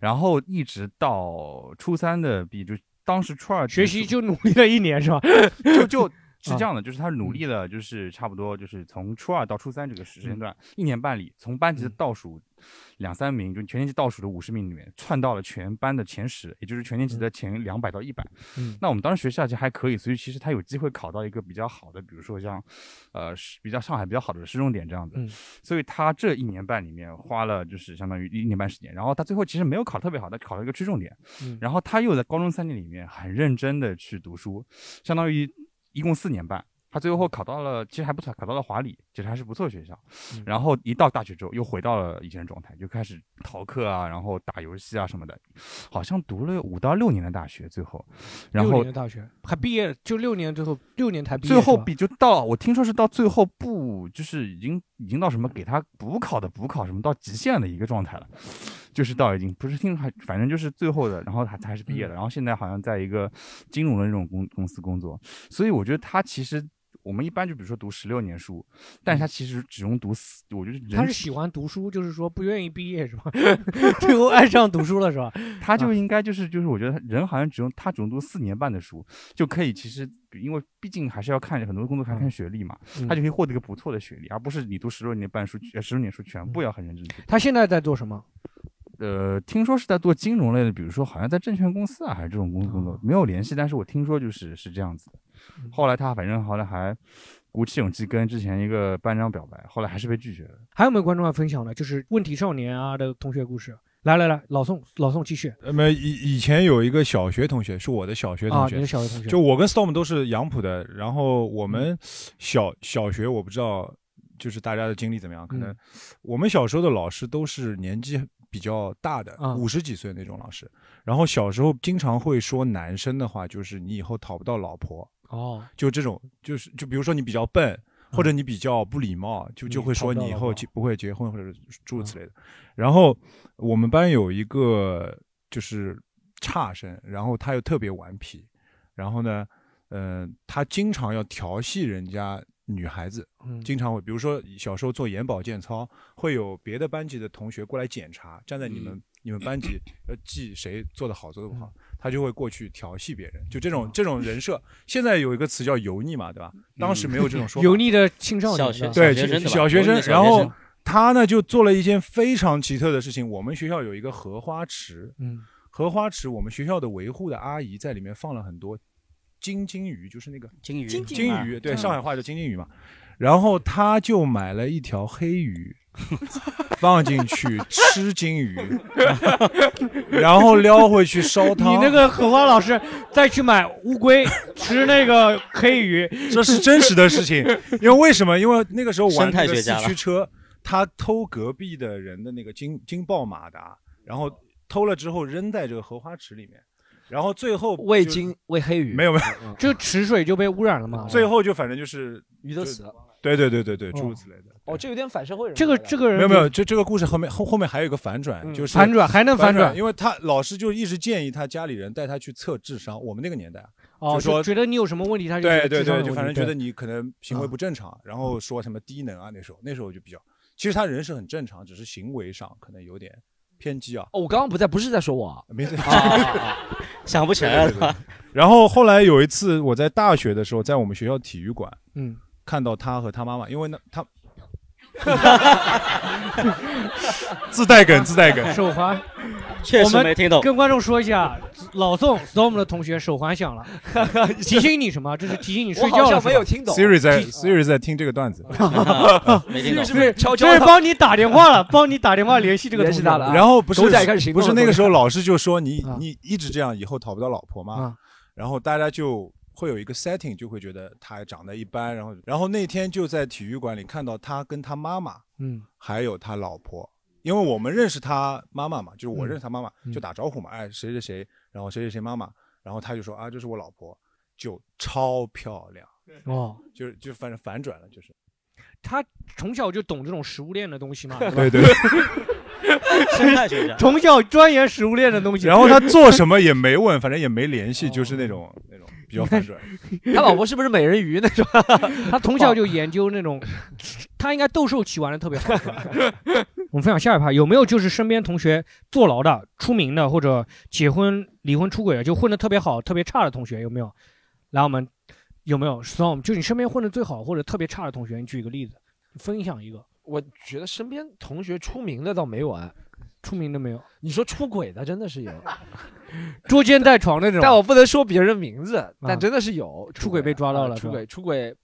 然后一直到初三的毕，就当时初二学习就努力了一年是吧？就就是啊这样的，就是他努力了，就是差不多就是从初二到初三这个时间段，一年半里，从班级的倒数两三名，就全年级倒数的五十名里面，窜到了全班的前十，也就是全年级的前两百到一百。嗯。那我们当时学校其实还可以，所以其实他有机会考到一个比较好的，比如说像，呃，是比较上海比较好的市重点这样子。嗯。所以他这一年半里面花了就是相当于一年半时间，然后他最后其实没有考特别好，他考了一个区重点，嗯。然后他又在高中三年里面很认真的去读书，相当于一共四年半，他最后考到了，其实还不错，考到了华理，其实还是不错学校。嗯然后一到大学之后，又回到了以前的状态，就开始逃课啊，然后打游戏啊什么的，好像读了五到六年的大学，最后，然六后年的大学还毕业，就六年最后六年才毕业，最后比就到我听说是到最后不就是已经已经到什么给他补考的补考什么到极限的一个状态了，就是到已经不是听还反正就是最后的，然后他他还是毕业嗯了，然后现在好像在一个金融的那种公公司工作，所以我觉得他其实。我们一般就比如说读十六年书，但是他其实只用读四，我觉得他是喜欢读书，就是说不愿意毕业是吧？最后爱上读书了是吧？他就啊应该就是就是，我觉得人好像只用他只用读四年半的书就可以，其实因为毕竟还是要看很多工作还看学历嘛，嗯他就可以获得一个不错的学历，而不是你读十六年半书呃十六年书全部要很认真。他现在在做什么？呃，听说是在做金融类的，比如说好像在证券公司啊，还是这种公司工作，没有联系，但是我听说就是是这样子的。后来他反正后来还鼓起勇气跟之前一个班长表白，后来还是被拒绝了。还有没有观众要分享的？就是问题少年啊的同学故事。来来来，老宋，老宋继续。那么以以前有一个小学同学，是我的小学同学，啊你的小学同学就我跟 Storm 都是杨浦的，然后我们小小学我不知道，就是大家的经历怎么样，可能嗯我们小时候的老师都是年纪比较大的，啊五十几岁那种老师，然后小时候经常会说男生的话，就是你以后讨不到老婆，哦，就这种，就是就比如说你比较笨，或者你比较不礼貌，就就会说你以后就不会结婚或者诸如此类的。然后我们班有一个就是差生，然后他又特别顽皮，然后呢，嗯、他经常要调戏人家女孩子，嗯。经常会，比如说小时候做眼保健操，会有别的班级的同学过来检查，站在你们、你们班级要记谁做的好做的不好，他就会过去调戏别人，就这种这种人设。现在有一个词叫油腻嘛，对吧？当时没有这种 说法。油腻的青少年小学是小学生然后他呢就做了一件非常奇特的事情。我们学校有一个荷花池，嗯，荷花池，我们学校的维护的阿姨在里面放了很多金金鱼，就是那个金鱼金金鱼鱼，对，嗯上海话叫金金鱼嘛。然后他就买了一条黑鱼，放进去吃金鱼，然后撩回去烧汤。你那个荷花老师再去买乌龟吃那个黑鱼，这是真实的事情。因为为什么？因为那个时候玩生态那个四学家驱车，他偷隔壁的人的那个金金豹马达，然后偷了之后扔在这个荷花池里面，然后最后喂金喂黑鱼，没有没有，就池水就被污染了嘛？最后就反正就是鱼都死了。对对对对对，哦诸如此类的。哦，这有点反社会人格这个这个人没有没有，这这个故事后面后后面还有一个反转，嗯就是反转还能反转因为他老师就一直建议他家里人带他去测智商。我们那个年代啊，哦，就说觉得你有什么问题，他就觉得对对对，智商有问题就反正觉得对你可能行为不正常，然后说什么低能啊，那时候那时候就比较，其实他人是很正常，只是行为上可能有点偏激啊。哦，我刚刚不在，不是在说我啊，没 事，想不起来了？然后后来有一次我在大学的时候，在我们学校体育馆，嗯，看到他和他妈妈，因为那他 自带梗自带梗，手环，确我们实没听懂。跟观众说一下，老宋 storm 的同学手环响了，提醒你什么？这是提醒你睡我好像觉了。没有听懂。Siri 在 Siri 在听这个段子，没听懂。是不是悄悄这是帮你打电话了，帮你打电话联系这个同学联系他了。啊然后不是不是那个时候老师就说你啊。你一直这样以后讨不到老婆嘛，啊。然后大家就会有一个 setting，就会觉得他长得一般，然后然后那天就在体育馆里看到他跟他妈妈嗯。还有他老婆，因为我们认识他妈妈嘛，就是我嗯认识他妈妈，嗯就打招呼嘛，哎谁谁谁，然后谁谁谁妈妈，然后他就说啊这是我老婆，就超漂亮，哦，就是就反正反转了，就是。他从小就懂这种食物链的东西嘛，对对对，生态学家从小钻研食物链的东西。然后他 做什么也没问，反正也没联系，就是那种那种比较反转。他老婆是不是美人鱼那种？他从小就研究那种，他应该斗兽棋玩的特别好。我们分享下一趴，有没有就是身边同学坐牢的、出名的，或者结婚、离婚、出轨的，就混的特别好、特别差的同学有没有？来，我们有没有 storm？就你身边混的最好或者特别差的同学，你举个例子，分享一个我觉得身边同学出名的倒没有啊，出名的没有，你说出轨的真的是有，捉奸在床那种。但我不能说别人名字，但真的是有出轨被抓到了啊出轨出轨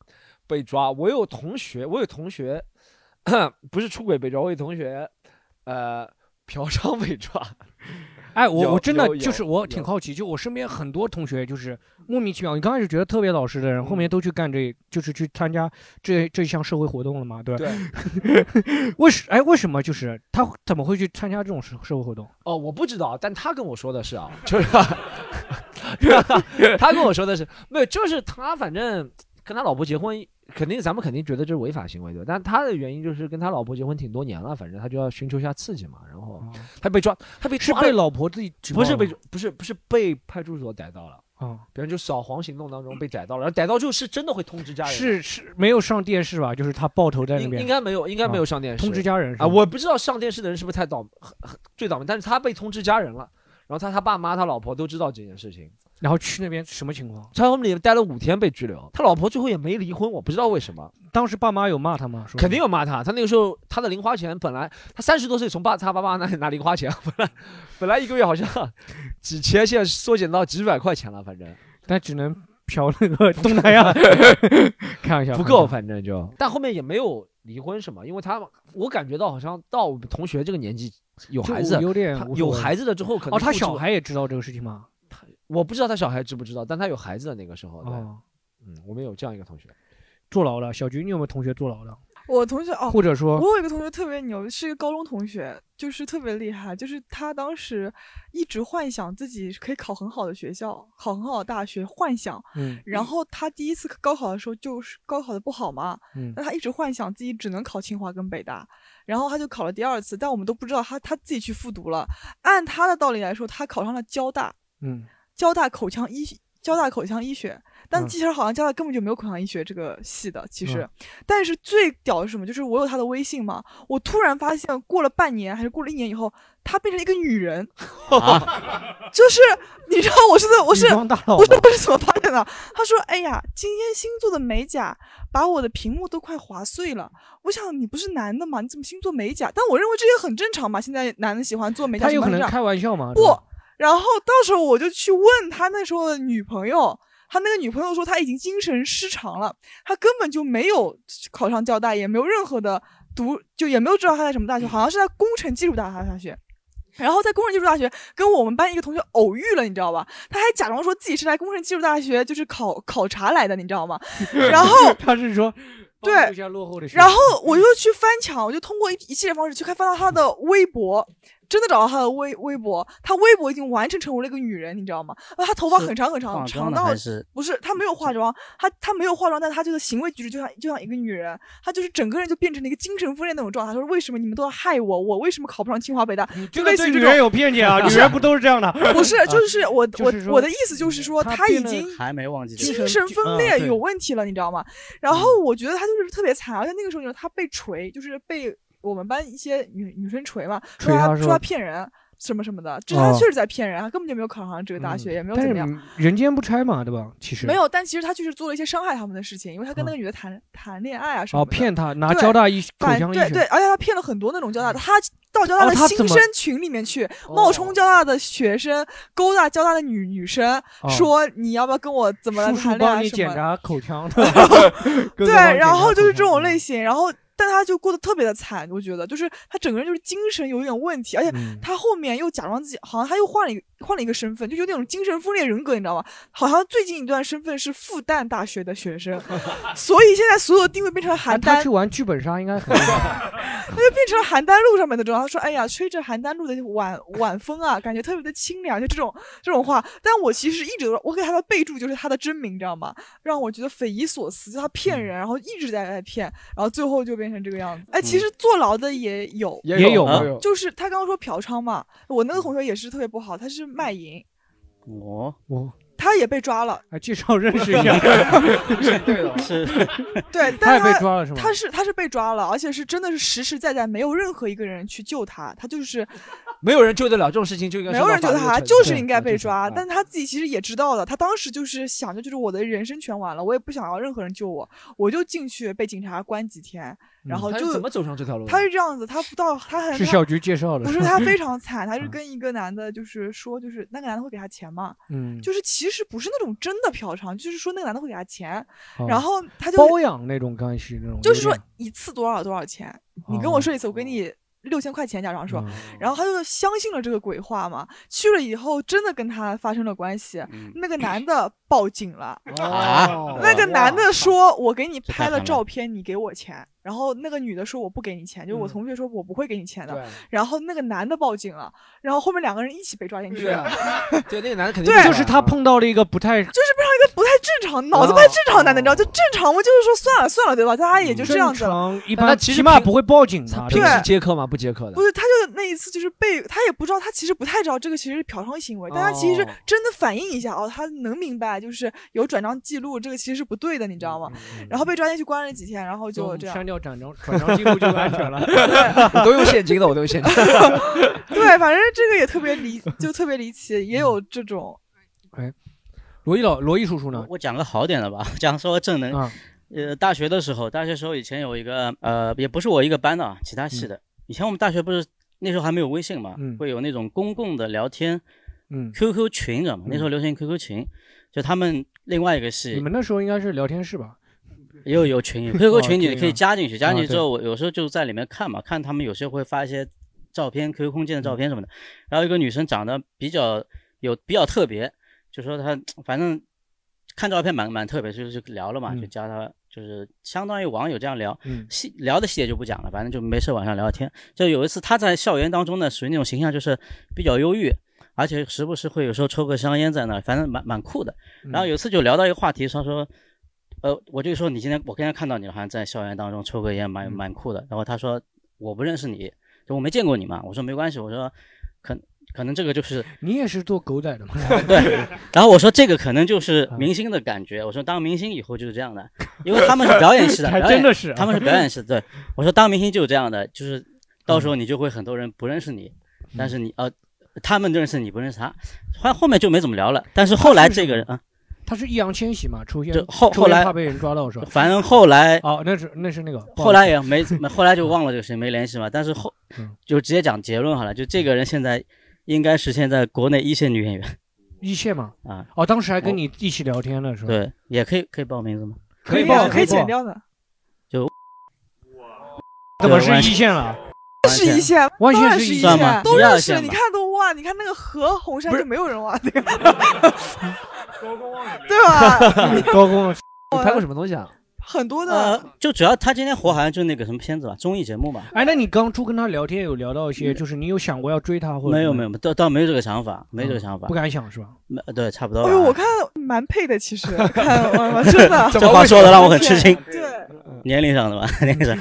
被抓。我有同学，我有同学 不是出轨被抓，我有同学呃嫖娼被抓。哎，我我真的就是我挺好奇，就我身边很多同学就是莫名其妙，你刚开始觉得特别老实的人，后面都去干这，就是去参加这这项社会活动了嘛，对吧？对，为什哎为什么就是他怎么会去参加这种社社会活动？哦，我不知道，但他跟我说的是啊，就是 他跟我说的是没有，就是他反正跟他老婆结婚，肯定咱们肯定觉得这是违法行为对吧？但他的原因就是跟他老婆结婚挺多年了，反正他就要寻求一下刺激嘛，然后他被抓，他被抓被老婆自己举不是被不是不是被派出所逮到了。啊，比方就扫黄行动当中被逮到了，然后逮到就是真的会通知家人的，是是没有上电视吧？就是他抱头在那应边，应该没有，应该没有上电视。通知家人是啊，我不知道上电视的人是不是太倒很很最倒霉，但是他被通知家人了，然后他他爸妈他老婆都知道这件事情，然后去那边什么情况？在后面里面待了五天被拘留，他老婆最后也没离婚，我不知道为什么。当时爸妈有骂他吗？说肯定有骂他，他那个时候他的零花钱本来他三十多岁从爸他爸妈那里拿零花钱，本来本来一个月好像几千，现在缩减到几百块钱了，反正。但只能嫖那个东南亚，开玩笑，不够，反正就，但后面也没有离婚什么，因为他我感觉到好像到我们同学这个年纪有孩子，有孩子了之后可能哦，他小孩也知道这个事情吗？我不知道他小孩知不知道，但他有孩子的那个时候，对，哦，嗯，我们有这样一个同学，坐牢了。小菊，你有没有同学坐牢的？我同学哦，或者说我有一个同学特别牛，是一个高中同学，就是特别厉害，就是他当时一直幻想自己可以考很好的学校，考很好的大学，幻想。嗯然后他第一次高考的时候，就是高考的不好嘛，嗯那他一直幻想自己只能考清华跟北大，然后他就考了第二次，但我们都不知道他他自己去复读了。按他的道理来说，他考上了交大，嗯，交大口腔医交大口腔医学，但嗯其实好像加大根本就没有口腔医学这个系的，其实。嗯但是最屌的是什么？就是我有他的微信嘛，我突然发现过了半年还是过了一年以后，他变成一个女人，就是你知道我是在我是我是我是怎么发现的？他说：“哎呀，今天新做的美甲把我的屏幕都快划碎了。”我想你不是男的吗？你怎么新做美甲？但我认为这也很正常嘛，现在男的喜欢做美甲，他有可能开玩笑嘛？不，然后到时候我就去问他那时候的女朋友，他那个女朋友说他已经精神失常了，他根本就没有考上交大，也没有任何的读，就也没有知道他在什么大学，好像是在工程技术大大学。然后在工程技术大学跟我们班一个同学偶遇了，你知道吧？他还假装说自己是来工程技术大学就是考考察来的，你知道吗？然后他是说对然后我就去翻墙，我就通过一一系列方式去看翻到他的微博，真的找到他的微微博，他微博已经完全成为了一个女人，你知道吗？啊，他头发很长很长，长到是不是他没有化妆，他他没有化妆，但他这个行为举止就像就像一个女人，他就是整个人就变成了一个精神分裂那种状态。他说为什么你们都要害我？我为什么考不上清华北大？就这个类似于这种对女人有偏见啊，女人不都是这样的？不是，就是我就是我我的意思就是说，他变得他已经还没忘记精神分裂有问题了，你知道吗？然后我觉得他就是特别惨，而且那个时候呢，他被锤，就是被我们班一些女女生锤嘛，说锤他说他骗人。什么什么的，就是他哦确实在骗人，他根本就没有考上这个大学，也没有怎么样，人间不拆嘛，对吧？其实没有。但其实他就是做了一些伤害他们的事情，因为他跟那个女的谈谈恋爱啊什么哦，的。骗他拿交大一口反腔对对，而且他骗了很多那种交大的，他到交大的新生群里面去，冒充交大的学生，勾搭交大的女女生，哦说你要不要跟我怎么叔叔谈恋爱帮你什么的。检查口腔的，对，然后就是这种类型，然后但他就过得特别的惨，我觉得就是他整个人就是精神有点问题，而且嗯。他后面又假装自己好像他又换了一个换了一个身份，就有那种精神分裂人格，你知道吗？好像最近一段身份是复旦大学的学生，所以现在所有的定位变成了邯郸他去，玩剧本杀应该很厉害 他就变成了邯郸路上面的这种。他说：“哎呀，吹着邯郸路的晚晚风啊，感觉特别的清凉。”就这种这种话。但我其实一直都，我给他的备注就是他的真名，你知道吗？让我觉得匪夷所思，就他骗人，然后一直在在骗，然后最后就变成这个样子。哎，其实坐牢的也有也有就是他刚刚说嫖娼嘛，我那个同学也是特别不好，他是卖淫，哦，我？他也被抓了。啊，介绍认识一下，对的，是。对，他也但是被抓了是吗？他是他是被抓了，而且是真的是实实在在，没有任何一个人去救他，他就是没有人救得了这种事情，就应该没有人救他，就就是应该被抓。但他自己其实也知道的，他当时就是想着，就是我的人生全完了，我也不想要任何人救我，我就进去被警察关几天，然后就他是怎么走上这条路？他是这样子，他不到他很是小菊介绍的，不是他非常惨，他是跟一个男的，就是说，就是那个男的会给他钱嘛，嗯就是其实不是那种真的嫖娼，就是说那个男的会给他钱，哦然后他就包养那种关系那种，就是说一次多少多少钱，你跟我说一次，我给你六千块钱，假装说，嗯然后他就相信了这个鬼话嘛。去了以后，真的跟他发生了关系，嗯那个男的报警了。啊那个男的说：“我给你拍了照片，你给我钱。”然后那个女的说：“我不给你钱。”就是我嗯同学说：“我不会给你钱的。对然后那个男的报警了，然后后面两个人一起被抓进去了。对，那个男的肯 定就是他碰到了一个不太就是碰上一个不太正常、脑子不太正常的男的，你知道，就正常嘛，就是说算了算了，对吧？大家也就这样子了。正常一那他般其实起码不会报警的。平对时接客吗？不接客的不。是，他就那一次就是被他也不知道，他其实不太知道这个其实是嫖娼行为，但他其实真的反映一下哦，他能明白就是有转账记录，这个其实是不对的，你知道吗？然后被抓进去关了几天，然后就这样。删掉转账转账记录就安全了。我 都用现金的，我都用现金。对，反正这个也特别离，就特别离奇，也有这种。罗毅老罗毅叔叔呢？我讲个好点的吧，讲稍微正能。啊呃，大学的时候，大学时候以前有一个呃，也不是我一个班的啊，其他系的。以前我们大学不是那时候还没有微信嘛，嗯会有那种公共的聊天嗯，QQ 群，知道吗？那时候流行 QQ 群，就他们另外一个系你们那时候应该是聊天室吧？也有有群哦，QQ 群你可以加进去，加进去啊之后，我有时候就在里面看嘛，看他们有时候会发一些照片，QQ 空间的嗯照片什么的。然后一个女生长得比较有比较特别，就说她反正看照片蛮蛮特别，就是就聊了嘛，嗯就加她就是相当于网友这样聊，嗯细聊的细节就不讲了，反正就没事晚上聊聊天。就有一次他在校园当中呢，属于那种形象就是比较忧郁，而且时不时会有时候抽个香烟在那儿，反正蛮蛮酷的。嗯然后有一次就聊到一个话题，他说，呃，我就说你今天我刚才看到你好像在校园当中抽个烟，蛮蛮酷的。然后他说我不认识你，就我没见过你嘛。我说没关系，我说可可能这个就是你也是做狗仔的嘛？对。然后我说这个可能就是明星的感觉。我说当明星以后就是这样的，因为他们是表演系的，真的是啊他们是表演系的。对，我说当明星就是这样的，就是到时候你就会很多人不认识你，但是你呃。他们认识你不认识他，后后面就没怎么聊了。但是后来这个人啊，他是易烊千玺嘛？出现就后后来怕被人抓到是吧？反正后来哦，那是那是那个。后来也没，没后来就忘了这个谁没联系嘛。但是后嗯就直接讲结论好了，就这个人现在应该是现在国内一线女演员一线嘛。啊。哦，当时还跟你一起聊天了是吧？，对，也可以可以报名字吗？可以报，可以剪掉的。就怎么是一线了？是一线，完全当然是一是一线吗都认识。你看都哇，你看那个何鸿燊就没有人挖那个，对吧？高工你 拍过什么东西啊？很多的呃，就主要他今天火好像就是那个什么片子吧，综艺节目吧。哎，那你刚初跟他聊天有聊到一些，就是你有想过要追他或者没有没有，倒倒没有这个想法，没这个想法不。敢想是吧？没对，差不多吧。哎呦，我看蛮配的，其实 看真的。这话说的让我很吃惊。对，年龄上的吧，年龄上。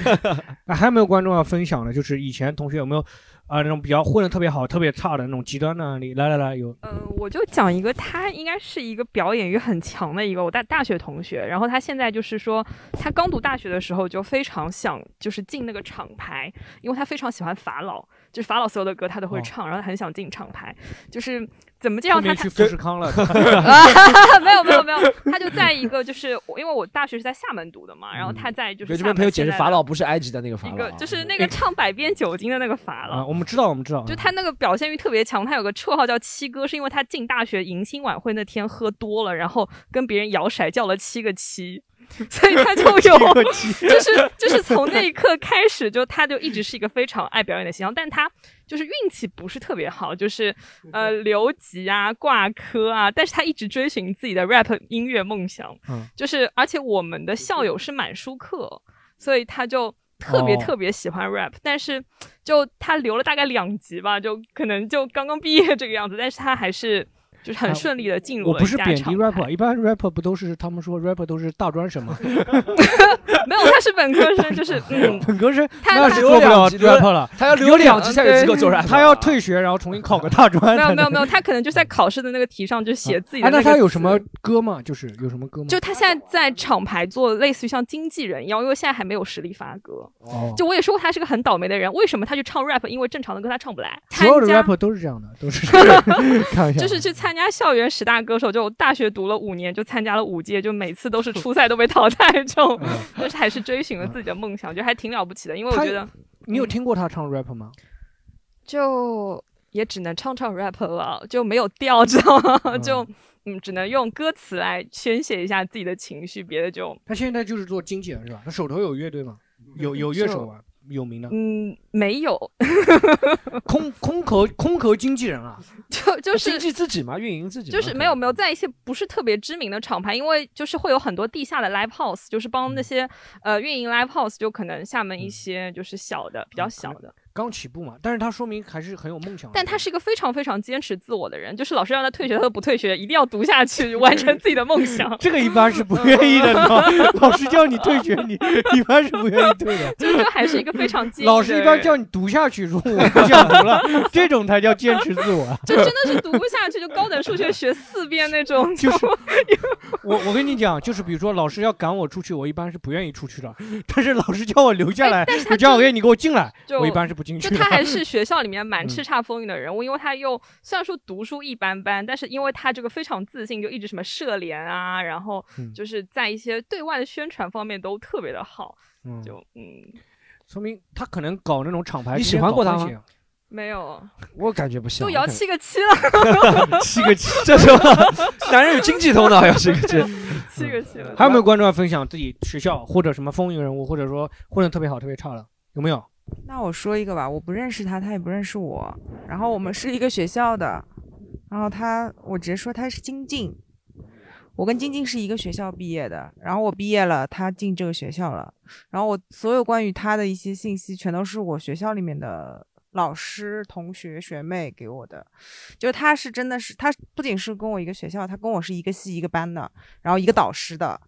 啊，还有没有观众要分享的？就是以前同学有没有啊、那种比较混的特别好、特别差的那种极端的案例？来来来，有呃，我就讲一个，他应该是一个表演欲很强的一个我大大学同学，然后他现在就是说，他刚读大学的时候就非常想就是进那个厂牌，因为他非常喜欢法老，就是法老所有的歌他都会哦。唱，然后他很想进厂牌，就是怎么介绍他他去富士康了。啊，没有没有没有，他就在一个就是我因为我大学是在厦门读的嘛，然后他在就是厦门给这边朋友解释，法老不是埃及的那个法老就是那个唱百变酒精的那个法老啊，，我们知道，我们知道。就他那个表现欲特别强，他有个绰号叫七哥，是因为他进大学迎新晚会那天喝多了，然后跟别人摇骰叫了七个七。所以他就有 就是就是从那一刻开始，就他就一直是一个非常爱表演的形象，但他就是运气不是特别好，就是呃留级啊、挂科啊，但是他一直追寻自己的 rap 音乐梦想，嗯。就是而且我们的校友是满舒克，所以他就特别哦。特别喜欢 rap，、但是就他留了大概两级吧，就可能就刚刚毕业这个样子，但是他还是就是很顺利的进入我了不是贬低 rapper，一般 rapper 不都是他们说 rapper 都是大专生吗？没有，本科生，就是 嗯，本科生他他那是做不了留两级 rapper 了，他要留两级才有资格做 rap 他要退学，然后重新考个大专。没有没有没有，他可能就在考试的那个题上就写自己的哎，那那他有什么歌吗？就是有什么歌吗？就他现在在厂牌做类似于像经纪人一样，因为现在还没有实力发歌。哦就我也说过他是个很倒霉的人，为什么他去唱 rap？因为正常的歌他唱不来。所有的 rapper 都是这样的，都是 开玩笑。就是去参加校园十大歌手，就大学读了五年，就参加了五届，就每次都是初赛都被淘汰这种，但是还是追寻了自己的梦想，就还挺了不起的。因为我觉得你有听过他唱 rap 吗？就也只能唱唱 rap 了，就没有调，知道吗？就嗯，只能用歌词来宣泄一下自己的情绪，别的就他现在就是做经纪人是吧？他手头有乐队吗？有有乐手吗？有名的？嗯，没有，空空壳空壳经纪人啊，就就是经纪自己嘛，运营自己，就是没有没有在一些不是特别知名的厂牌，因为就是会有很多地下的 live house，就是帮那些、呃运营 live house，就可能厦门一些就是小的、比较小的。刚起步嘛，但是他说明还是很有梦想的。但他是一个非常非常坚持自我的人，就是老师让他退学，他都不退学，一定要读下去，完成自己的梦想。这个一般是不愿意的，你知道吗老师叫你退学，你 一般是不愿意退的。就就还是一个非常坚持老师一般叫你读下去，说我不想读了，这种才叫坚持自我。就真的是读不下去，就高等数学学四遍那种，就是我我跟你讲，就是比如说老师要赶我出去，我一般是不愿意出去的。但是老师叫我留下来，就叫我给你给我进来，我一般是不进去。就他还是学校里面 蛮嗯叱咤风云的人物，因为他又虽然说读书一般般，但是因为他这个非常自信，就一直什么社联啊，然后嗯就是在一些对外的宣传方面都特别的好，嗯就嗯说明他可能搞那种厂牌。你喜欢过他吗？没有，我感觉不像。都摇七个七了，七个七，这什么？男人有经济头脑，要七个七。七个七了。还有没有观众要分享自己学校或者什么风云人物，或者说混的特别好、特别差的？有没有？那我说一个吧，我不认识他，他也不认识我，然后我们是一个学校的，然后他，我直接说他是金靖，我跟金靖是一个学校毕业的，然后我毕业了，他进这个学校了，然后我所有关于他的一些信息，全都是我学校里面的老师、同学、学妹给我的，就他是真的是，他不仅是跟我一个学校，他跟我是一个系一个班的，然后一个导师的，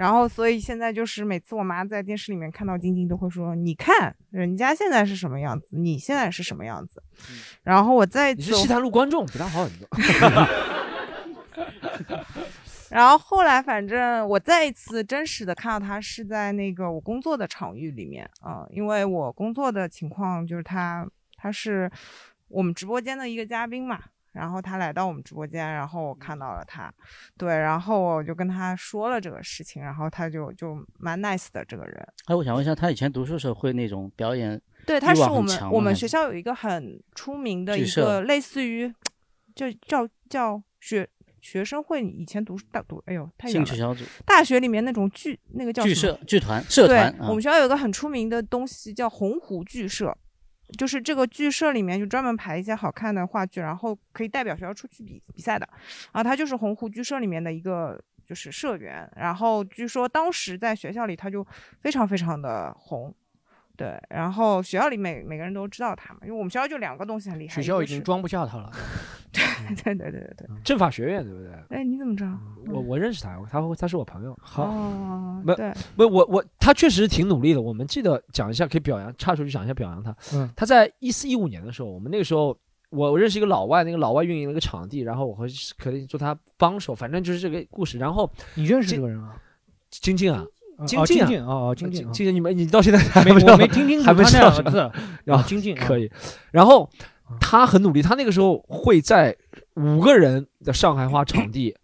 然后所以现在就是每次我妈在电视里面看到晶晶，都会说：“你看人家现在是什么样子，你现在是什么样子。”然后我再一次你是西坛路观众，比他好很多。然后后来，反正我再一次真实的看到他是在那个我工作的场域里面啊、因为我工作的情况就是他他是我们直播间的一个嘉宾嘛，然后他来到我们直播间，然后我看到了他，对，然后我就跟他说了这个事情，然后他就就蛮 nice 的这个人，哎，我想问一下，他以前读书时候会那种表演对，他是我们我们学校有一个很出名的一个类似于，就叫叫学学生会，以前读大读，哎呦太远了。兴趣小组。大学里面那种剧，那个叫剧社剧团社对团啊我们学校有一个很出名的东西叫洪湖剧社，就是这个剧社里面就专门排一些好看的话剧，然后可以代表学校出去比比赛的。啊他就是洪湖剧社里面的一个就是社员，然后据说当时在学校里他就非常非常的红。对，然后学校里每每个人都知道他嘛，因为我们学校就两个东西很厉害，学校已经装不下他了。对对对对对。政法学院对不对？哎，你怎么知道？我我认识他，他他是我朋友。好，不哦对不，我我他确实挺努力的。我们记得讲一下，可以表扬，插出去讲一下表扬他。嗯，他在一四一五年的时候，我们那个时候我我认识一个老外，那个老外运营了一个场地，然后我和可以做他帮手，反正就是这个故事。然后你认识这个人啊？晶晶啊，哦金靖啊，金靖金靖，你们你到现在还没我没听清楚还没他那知道两个字然后哦金靖 可以。然后他很努力，他那个时候会在五个人的上海话场地。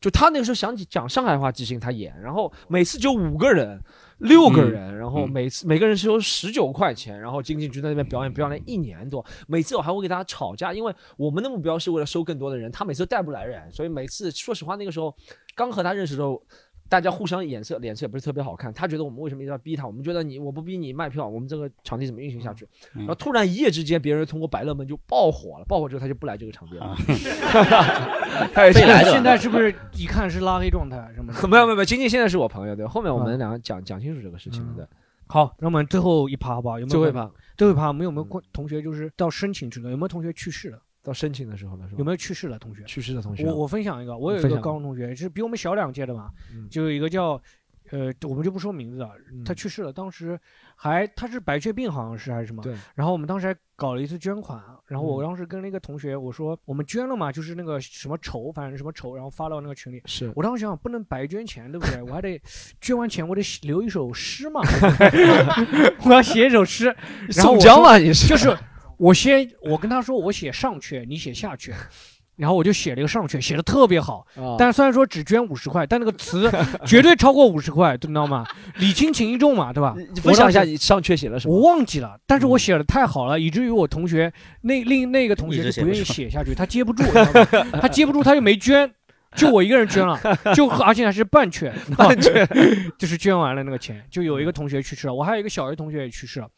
就他那个时候想起讲上海话即兴，他演，然后每次就五个人、六个人，然后每次每个人收十九块钱，然后金靖就在那边表演，表演了一年多。每次我还会跟他吵架，因为我们的目标是为了收更多的人，他每次都带不来人，所以每次说实话，那个时候刚和他认识的时候。大家互相眼色脸色也不是特别好看，他觉得我们为什么一定要逼他？我们觉得你我不逼你卖票，我们这个场地怎么运行下去？嗯然后突然一夜之间，别人通过百乐门就爆火了，爆火之后他就不来这个场地了。他也现在现在是不是 一看是拉黑状态什么的？没有没有没有，晶晶现在是我朋友，对，后面我嗯们两个讲讲清楚这个事情了，对。好，那我们最后一趴好不好，有没有？最后一趴，最后一趴，我们有没有过同学就是到申请去了？有没有同学去世了？到申请的时候了，是吧？有没有去世的同学？去世的同学，我我分享一个，我有一个高中同学就是比我们小两届的嘛，嗯就有一个叫。呃，我们就不说名字了，他去世了。当时还他是白血病，好像是还是什么。对。然后我们当时还搞了一次捐款，然后我嗯当时跟那个同学我说，我们捐了嘛，就是那个什么筹，反正什么筹，然后发到那个群里。是我当时想，不能白捐钱，对不对？我还得捐完钱，我得写留一首诗嘛，我要写一首诗。然后我宋江嘛你是就是我先我跟他说我写上阙，你写下阙。然后我就写了一个上阙，写的特别好，啊但虽然说只捐五十块，但那个词绝对超过五十块，你知道吗？礼轻情意重嘛，对吧？你分享一下你上阙写了什么？我忘记了，但是我写的太好了，以至于我同学那另那个同学就不愿意写下去，他接不住，他接不住，他就没捐。就我一个人捐了，就而且还是半券，半券就是捐完了那个钱。就有一个同学去世了，我还有一个小学同学也去世了。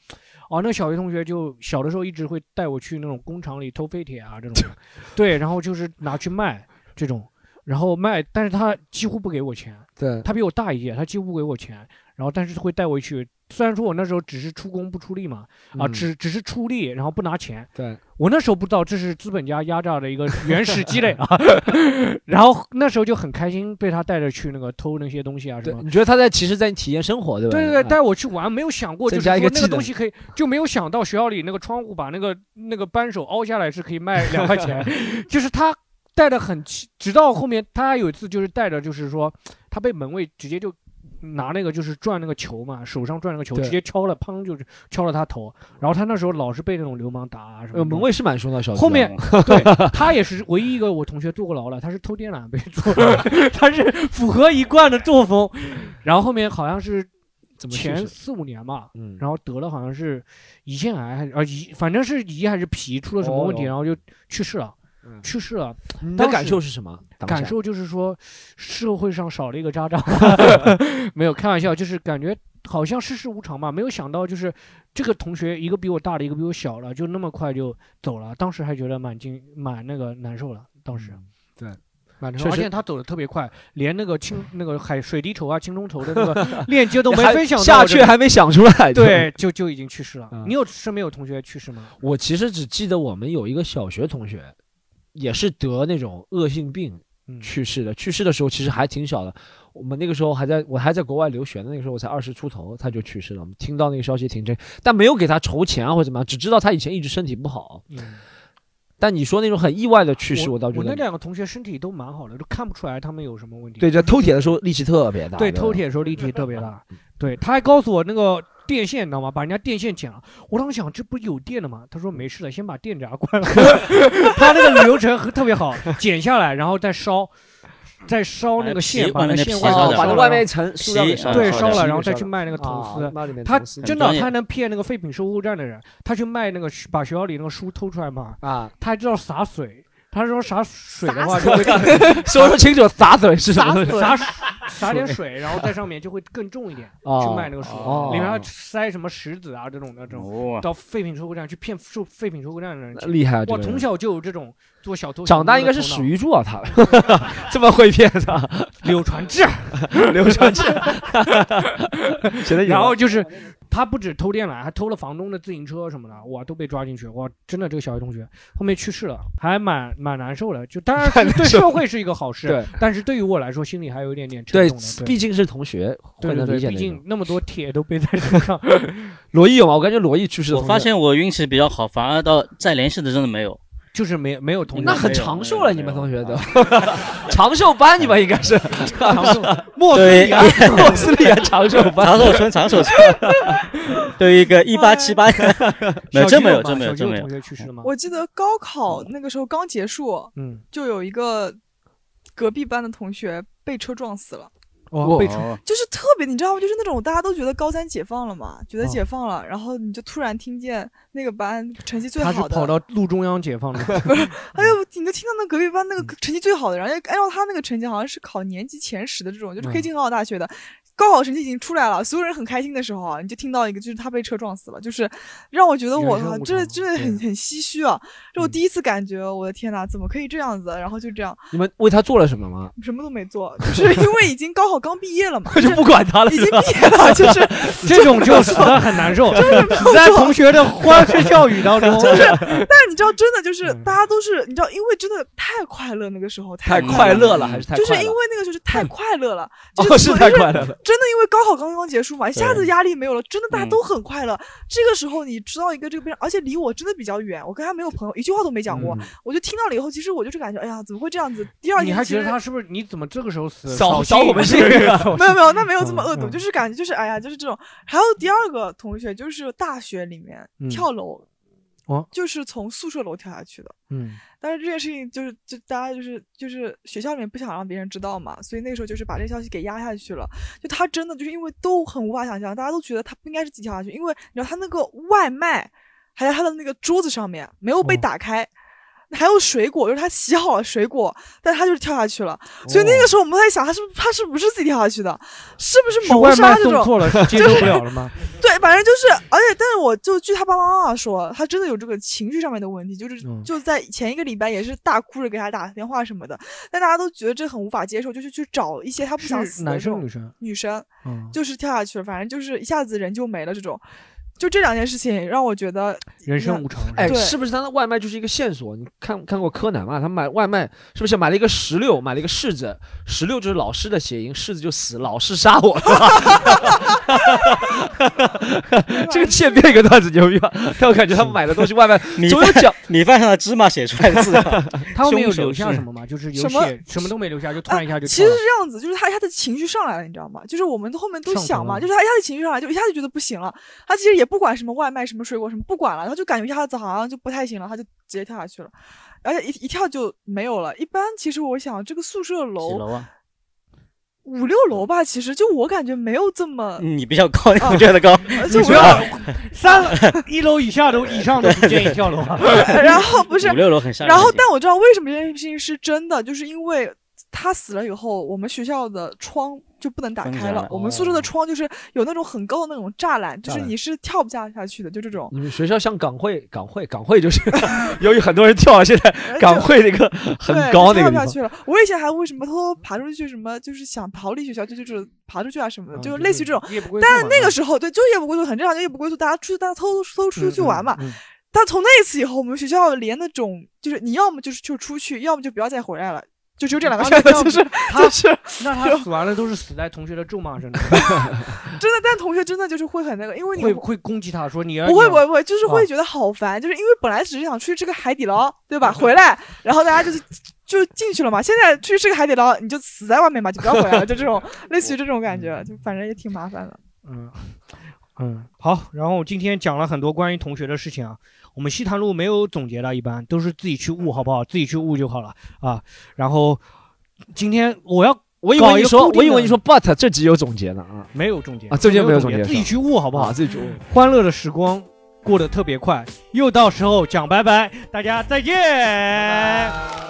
哦，那小学同学就小的时候一直会带我去那种工厂里偷废铁啊这种，对，然后就是拿去卖这种，然后卖，但是他几乎不给我钱，对。他比我大一届，他几乎不给我钱，然后但是会带我去。虽然说我那时候只是出工不出力嘛，啊，嗯只只是出力，然后不拿钱。对我那时候不知道这是资本家压榨的一个原始积累啊，然后那时候就很开心，被他带着去那个偷那些东西啊什么。你觉得他在其实在体验生活，对吧？对对对，嗯带我去玩，没有想过就是增加一个说那技能个东西可以，就没有想到学校里那个窗户把那个那个扳手凹下来是可以卖 两块钱，就是他带的很气，直到后面他还有一次就是带着就是说他被门卫直接就。拿那个就是转那个球嘛，手上转那个球，直接敲了，砰就是敲了他头。然后他那时候老是被那种流氓打啊什么。呃，门卫是蛮凶的，小区后面啊 对 他也是唯一一个我同学坐过牢了，他是偷电缆被坐，他是符合一贯的作风。然后后面好像是前四五年吧，嗯然后得了好像是胰腺癌还是啊胰，反正是胰还是脾出了什么问题，哦然后就去世了。嗯去世了，你的感受是什么感受就是说，社会上少了一个渣渣。没有开玩笑，就是感觉好像世事无常吧。没有想到，就是这个同学一个比我大的，一个比我小了，就那么快就走了。当时还觉得蛮惊，蛮那个难受了。当时，对，蛮难受，而且他走的特别快，连那个青那个海水滴筹啊、青中筹的那个 链接都没还分享到下我这里阙还没想出来对，就就已经去世了。嗯你有身边有同学去世吗？我其实只记得我们有一个小学同学，也是得那种恶性病嗯去世的。去世的时候其实还挺小的，我们那个时候还在我还在国外留学的，那个时候我才二十出头，他就去世了。我们听到那个消息挺震，但没有给他筹钱啊或者怎么样，只知道他以前一直身体不好。嗯，但你说那种很意外的去世，我倒觉得我那两个同学身体都蛮好的，都看不出来他们有什么问题。对，在偷铁的时候力气特别大。对，偷铁的时候力气特别大。对，他还告诉我那个电线，你知道吗？把人家电线剪了。我当时想，这不是有电的吗？他说没事的，先把电闸关了。他那个流程很特别好，剪下来，然后再烧。再烧那个线，把那线烧了，掉把那外面一层塑料给烧对，烧了，然后再去卖那个铜啊丝。他真的，他能骗那个废品收购站的人，他去卖那个把学校里那个书偷出来嘛。啊，他还知道洒水，他说洒水的话就会 说说清楚洒水是什么东西洒洒洒点水，然后在上面就会更重一点，哦去卖那个书哦，里面还塞什么石子啊这种的这种，到废品收购站去骗收废品收购站的人，厉害啊这哇，从小就有这种做小偷。长大应该是史玉柱啊，他这么会骗他，柳传志，柳传志 然后就是他不止偷电缆，还偷了房东的自行车什么的，哇，都被抓进去。哇，真的这个小学同学后面去世了，还蛮蛮难受的。就当然 对社会是一个好事，对，但是对于我来说心里还有一点点沉对重的。对，毕竟是同学，对对对，能理解那种毕竟那么多铁都背在身上。罗毅有吗？我感觉罗毅去世的我，发现我运气比较好，反而到再联系的真的没有。就是没没有同学那很长寿了，你们同学都 长寿班，你们应该是 长寿莫斯对里安，莫斯里安长寿班，长寿村，长寿村。对于一个一八七八，没有，真没有，真没有，真没有同。学去世了吗？我记得高考那个时候刚结束，嗯，就有一个隔壁班的同学被车撞死了。哦，被传就是特别，你知道吗？就是那种大家都觉得高三解放了嘛，觉得哦解放了，然后你就突然听见那个班成绩最他是好的，跑到路中央解放的，哎呦，你就听到那隔壁班那个成绩最好的然后，按照他那个成绩好像是考年级前十的这种，就是可以进很好大学的。高考成绩已经出来了，所有人很开心的时候啊，你就听到一个，就是他被车撞死了，就是让我觉得我靠，人生无常这真的很很唏嘘啊！这我第一次感觉，我的天呐，怎么可以这样子？然后就这样，你们为他做了什么吗？什么都没做，就是因为已经高考刚毕业了嘛，就不管他了，已经毕业了，就是 这种就死得很难受，就是在同学的欢声笑语当中。就是，但是你知道，真的就是嗯大家都是，你知道，因为真的太快乐，那个时候太快快乐了还是太就是因为那个时候是太快乐了，哦就是所太快乐了真的因为高考刚刚结束嘛，一下子压力没有了，真的大家嗯都很快乐。这个时候你知道一个这个而且离我真的比较远，我跟他没有朋友，一句话都没讲过嗯。我就听到了以后，其实我就是感觉，哎呀，怎么会这样子？第二你还其实觉得他是不是？你怎么这个时候死？扫扫扫我们幸运啊没有没有，那没有这么恶毒，嗯就是感觉就是哎呀，就是这种。还有第二个同学，就是大学里面嗯跳楼，哦，就是从宿舍楼跳下去的。嗯，但是这件事情就是就大家就是就是学校里面不想让别人知道嘛，所以那个时候就是把这个消息给压下去了。就他真的就是因为都很无法想象，大家都觉得他不应该是自己跳下去，因为你知道他那个外卖还在他的那个桌子上面没有被打开。还有水果，就是他洗好了水果，但他就是跳下去了。所以那个时候我们在想，他是不是他是不是自己跳下去的？是不是谋杀这种？送错了，是接受不了了吗？对，反正就是，而且，但是我就据他爸爸妈妈说，他真的有这个情绪上面的问题，就是嗯就在前一个礼拜也是大哭着给他打电话什么的，但大家都觉得这很无法接受，就是去找一些他不想死的这种生女生？女生，嗯，就是跳下去了，反正就是一下子人就没了这种。就这两件事情让我觉得人生无常。哎，对是不是他的外卖就是一个线索？你看看过柯南吗？他买外卖是不是买了一个石榴，买了一个柿子？石榴就是老师的谐音，柿子就死，老师杀我。这个切变一个段子牛逼吧？但我感觉他们买的东西外卖米总有讲米饭上的芝麻写出来的字，他后面有留下什么吗？就是有什么写什么都没留下，就突然一下就其实是这样子，就是他他的情绪上来了，你知道吗？就是我们后面都想嘛，就是他一下子情绪上来，就一下子觉得不行了。他其实也不管什么外卖、什么水果、什么不管了，他就感觉一下子好像就不太行了，他就直接跳下去了，而且一一跳就没有了。一般其实我想，这个宿舍几楼楼啊？五六楼吧，其实就我感觉没有这么，你比较高，你觉得高？呃就不要三一楼以下都以上都不建议跳楼啊。然后不是五六楼很吓人然后但我知道为什么这件事情是真的，就是因为他死了以后，我们学校的窗就不能打开了，我们宿舍的窗就是有那种很高的那种栅栏，就是你是跳不下下去的，就这种。你们学校像港汇，港汇，港汇就是 由于很多人跳了，现在港汇那个很高那个跳不下去了。我以前还为什么偷偷爬出去，什么就是想逃离学校，就就是爬出去啊什么的，就是类似于这种。但嘛那个时候，对，就是夜不归宿，很正常，就夜不归宿，大家出去大家偷偷出去玩嘛。嗯嗯但从那一次以后，我们学校连那种就是你要么就是就出去，要么就不要再回来了，就只有这两个选择，啊那这样就是他就是 那他死完了都是死在同学的咒骂声里，真的，但同学真的就是会很那个，因为你会会攻击他说你不会不会不会，就是会啊觉得好烦，就是因为本来只是想出去吃个海底捞，对吧？回来，然后大家就是就进去了嘛。现在出去吃个海底捞，你就死在外面嘛，就不要回来了，就这种类似于这种感觉，就反正也挺麻烦的。嗯嗯，好，然后今天讲了很多关于同学的事情啊，我们西塘路没有总结的，一般都是自己去悟，好不好？自己去悟就好了啊。然后今天我要我以为你说，我以为你说 but 这集有总结呢啊，没有总结啊，这集没有总总结，自己去悟好不好？啊自己去悟。欢乐的时光过得特别快，又到时候讲拜拜，大家再见。拜拜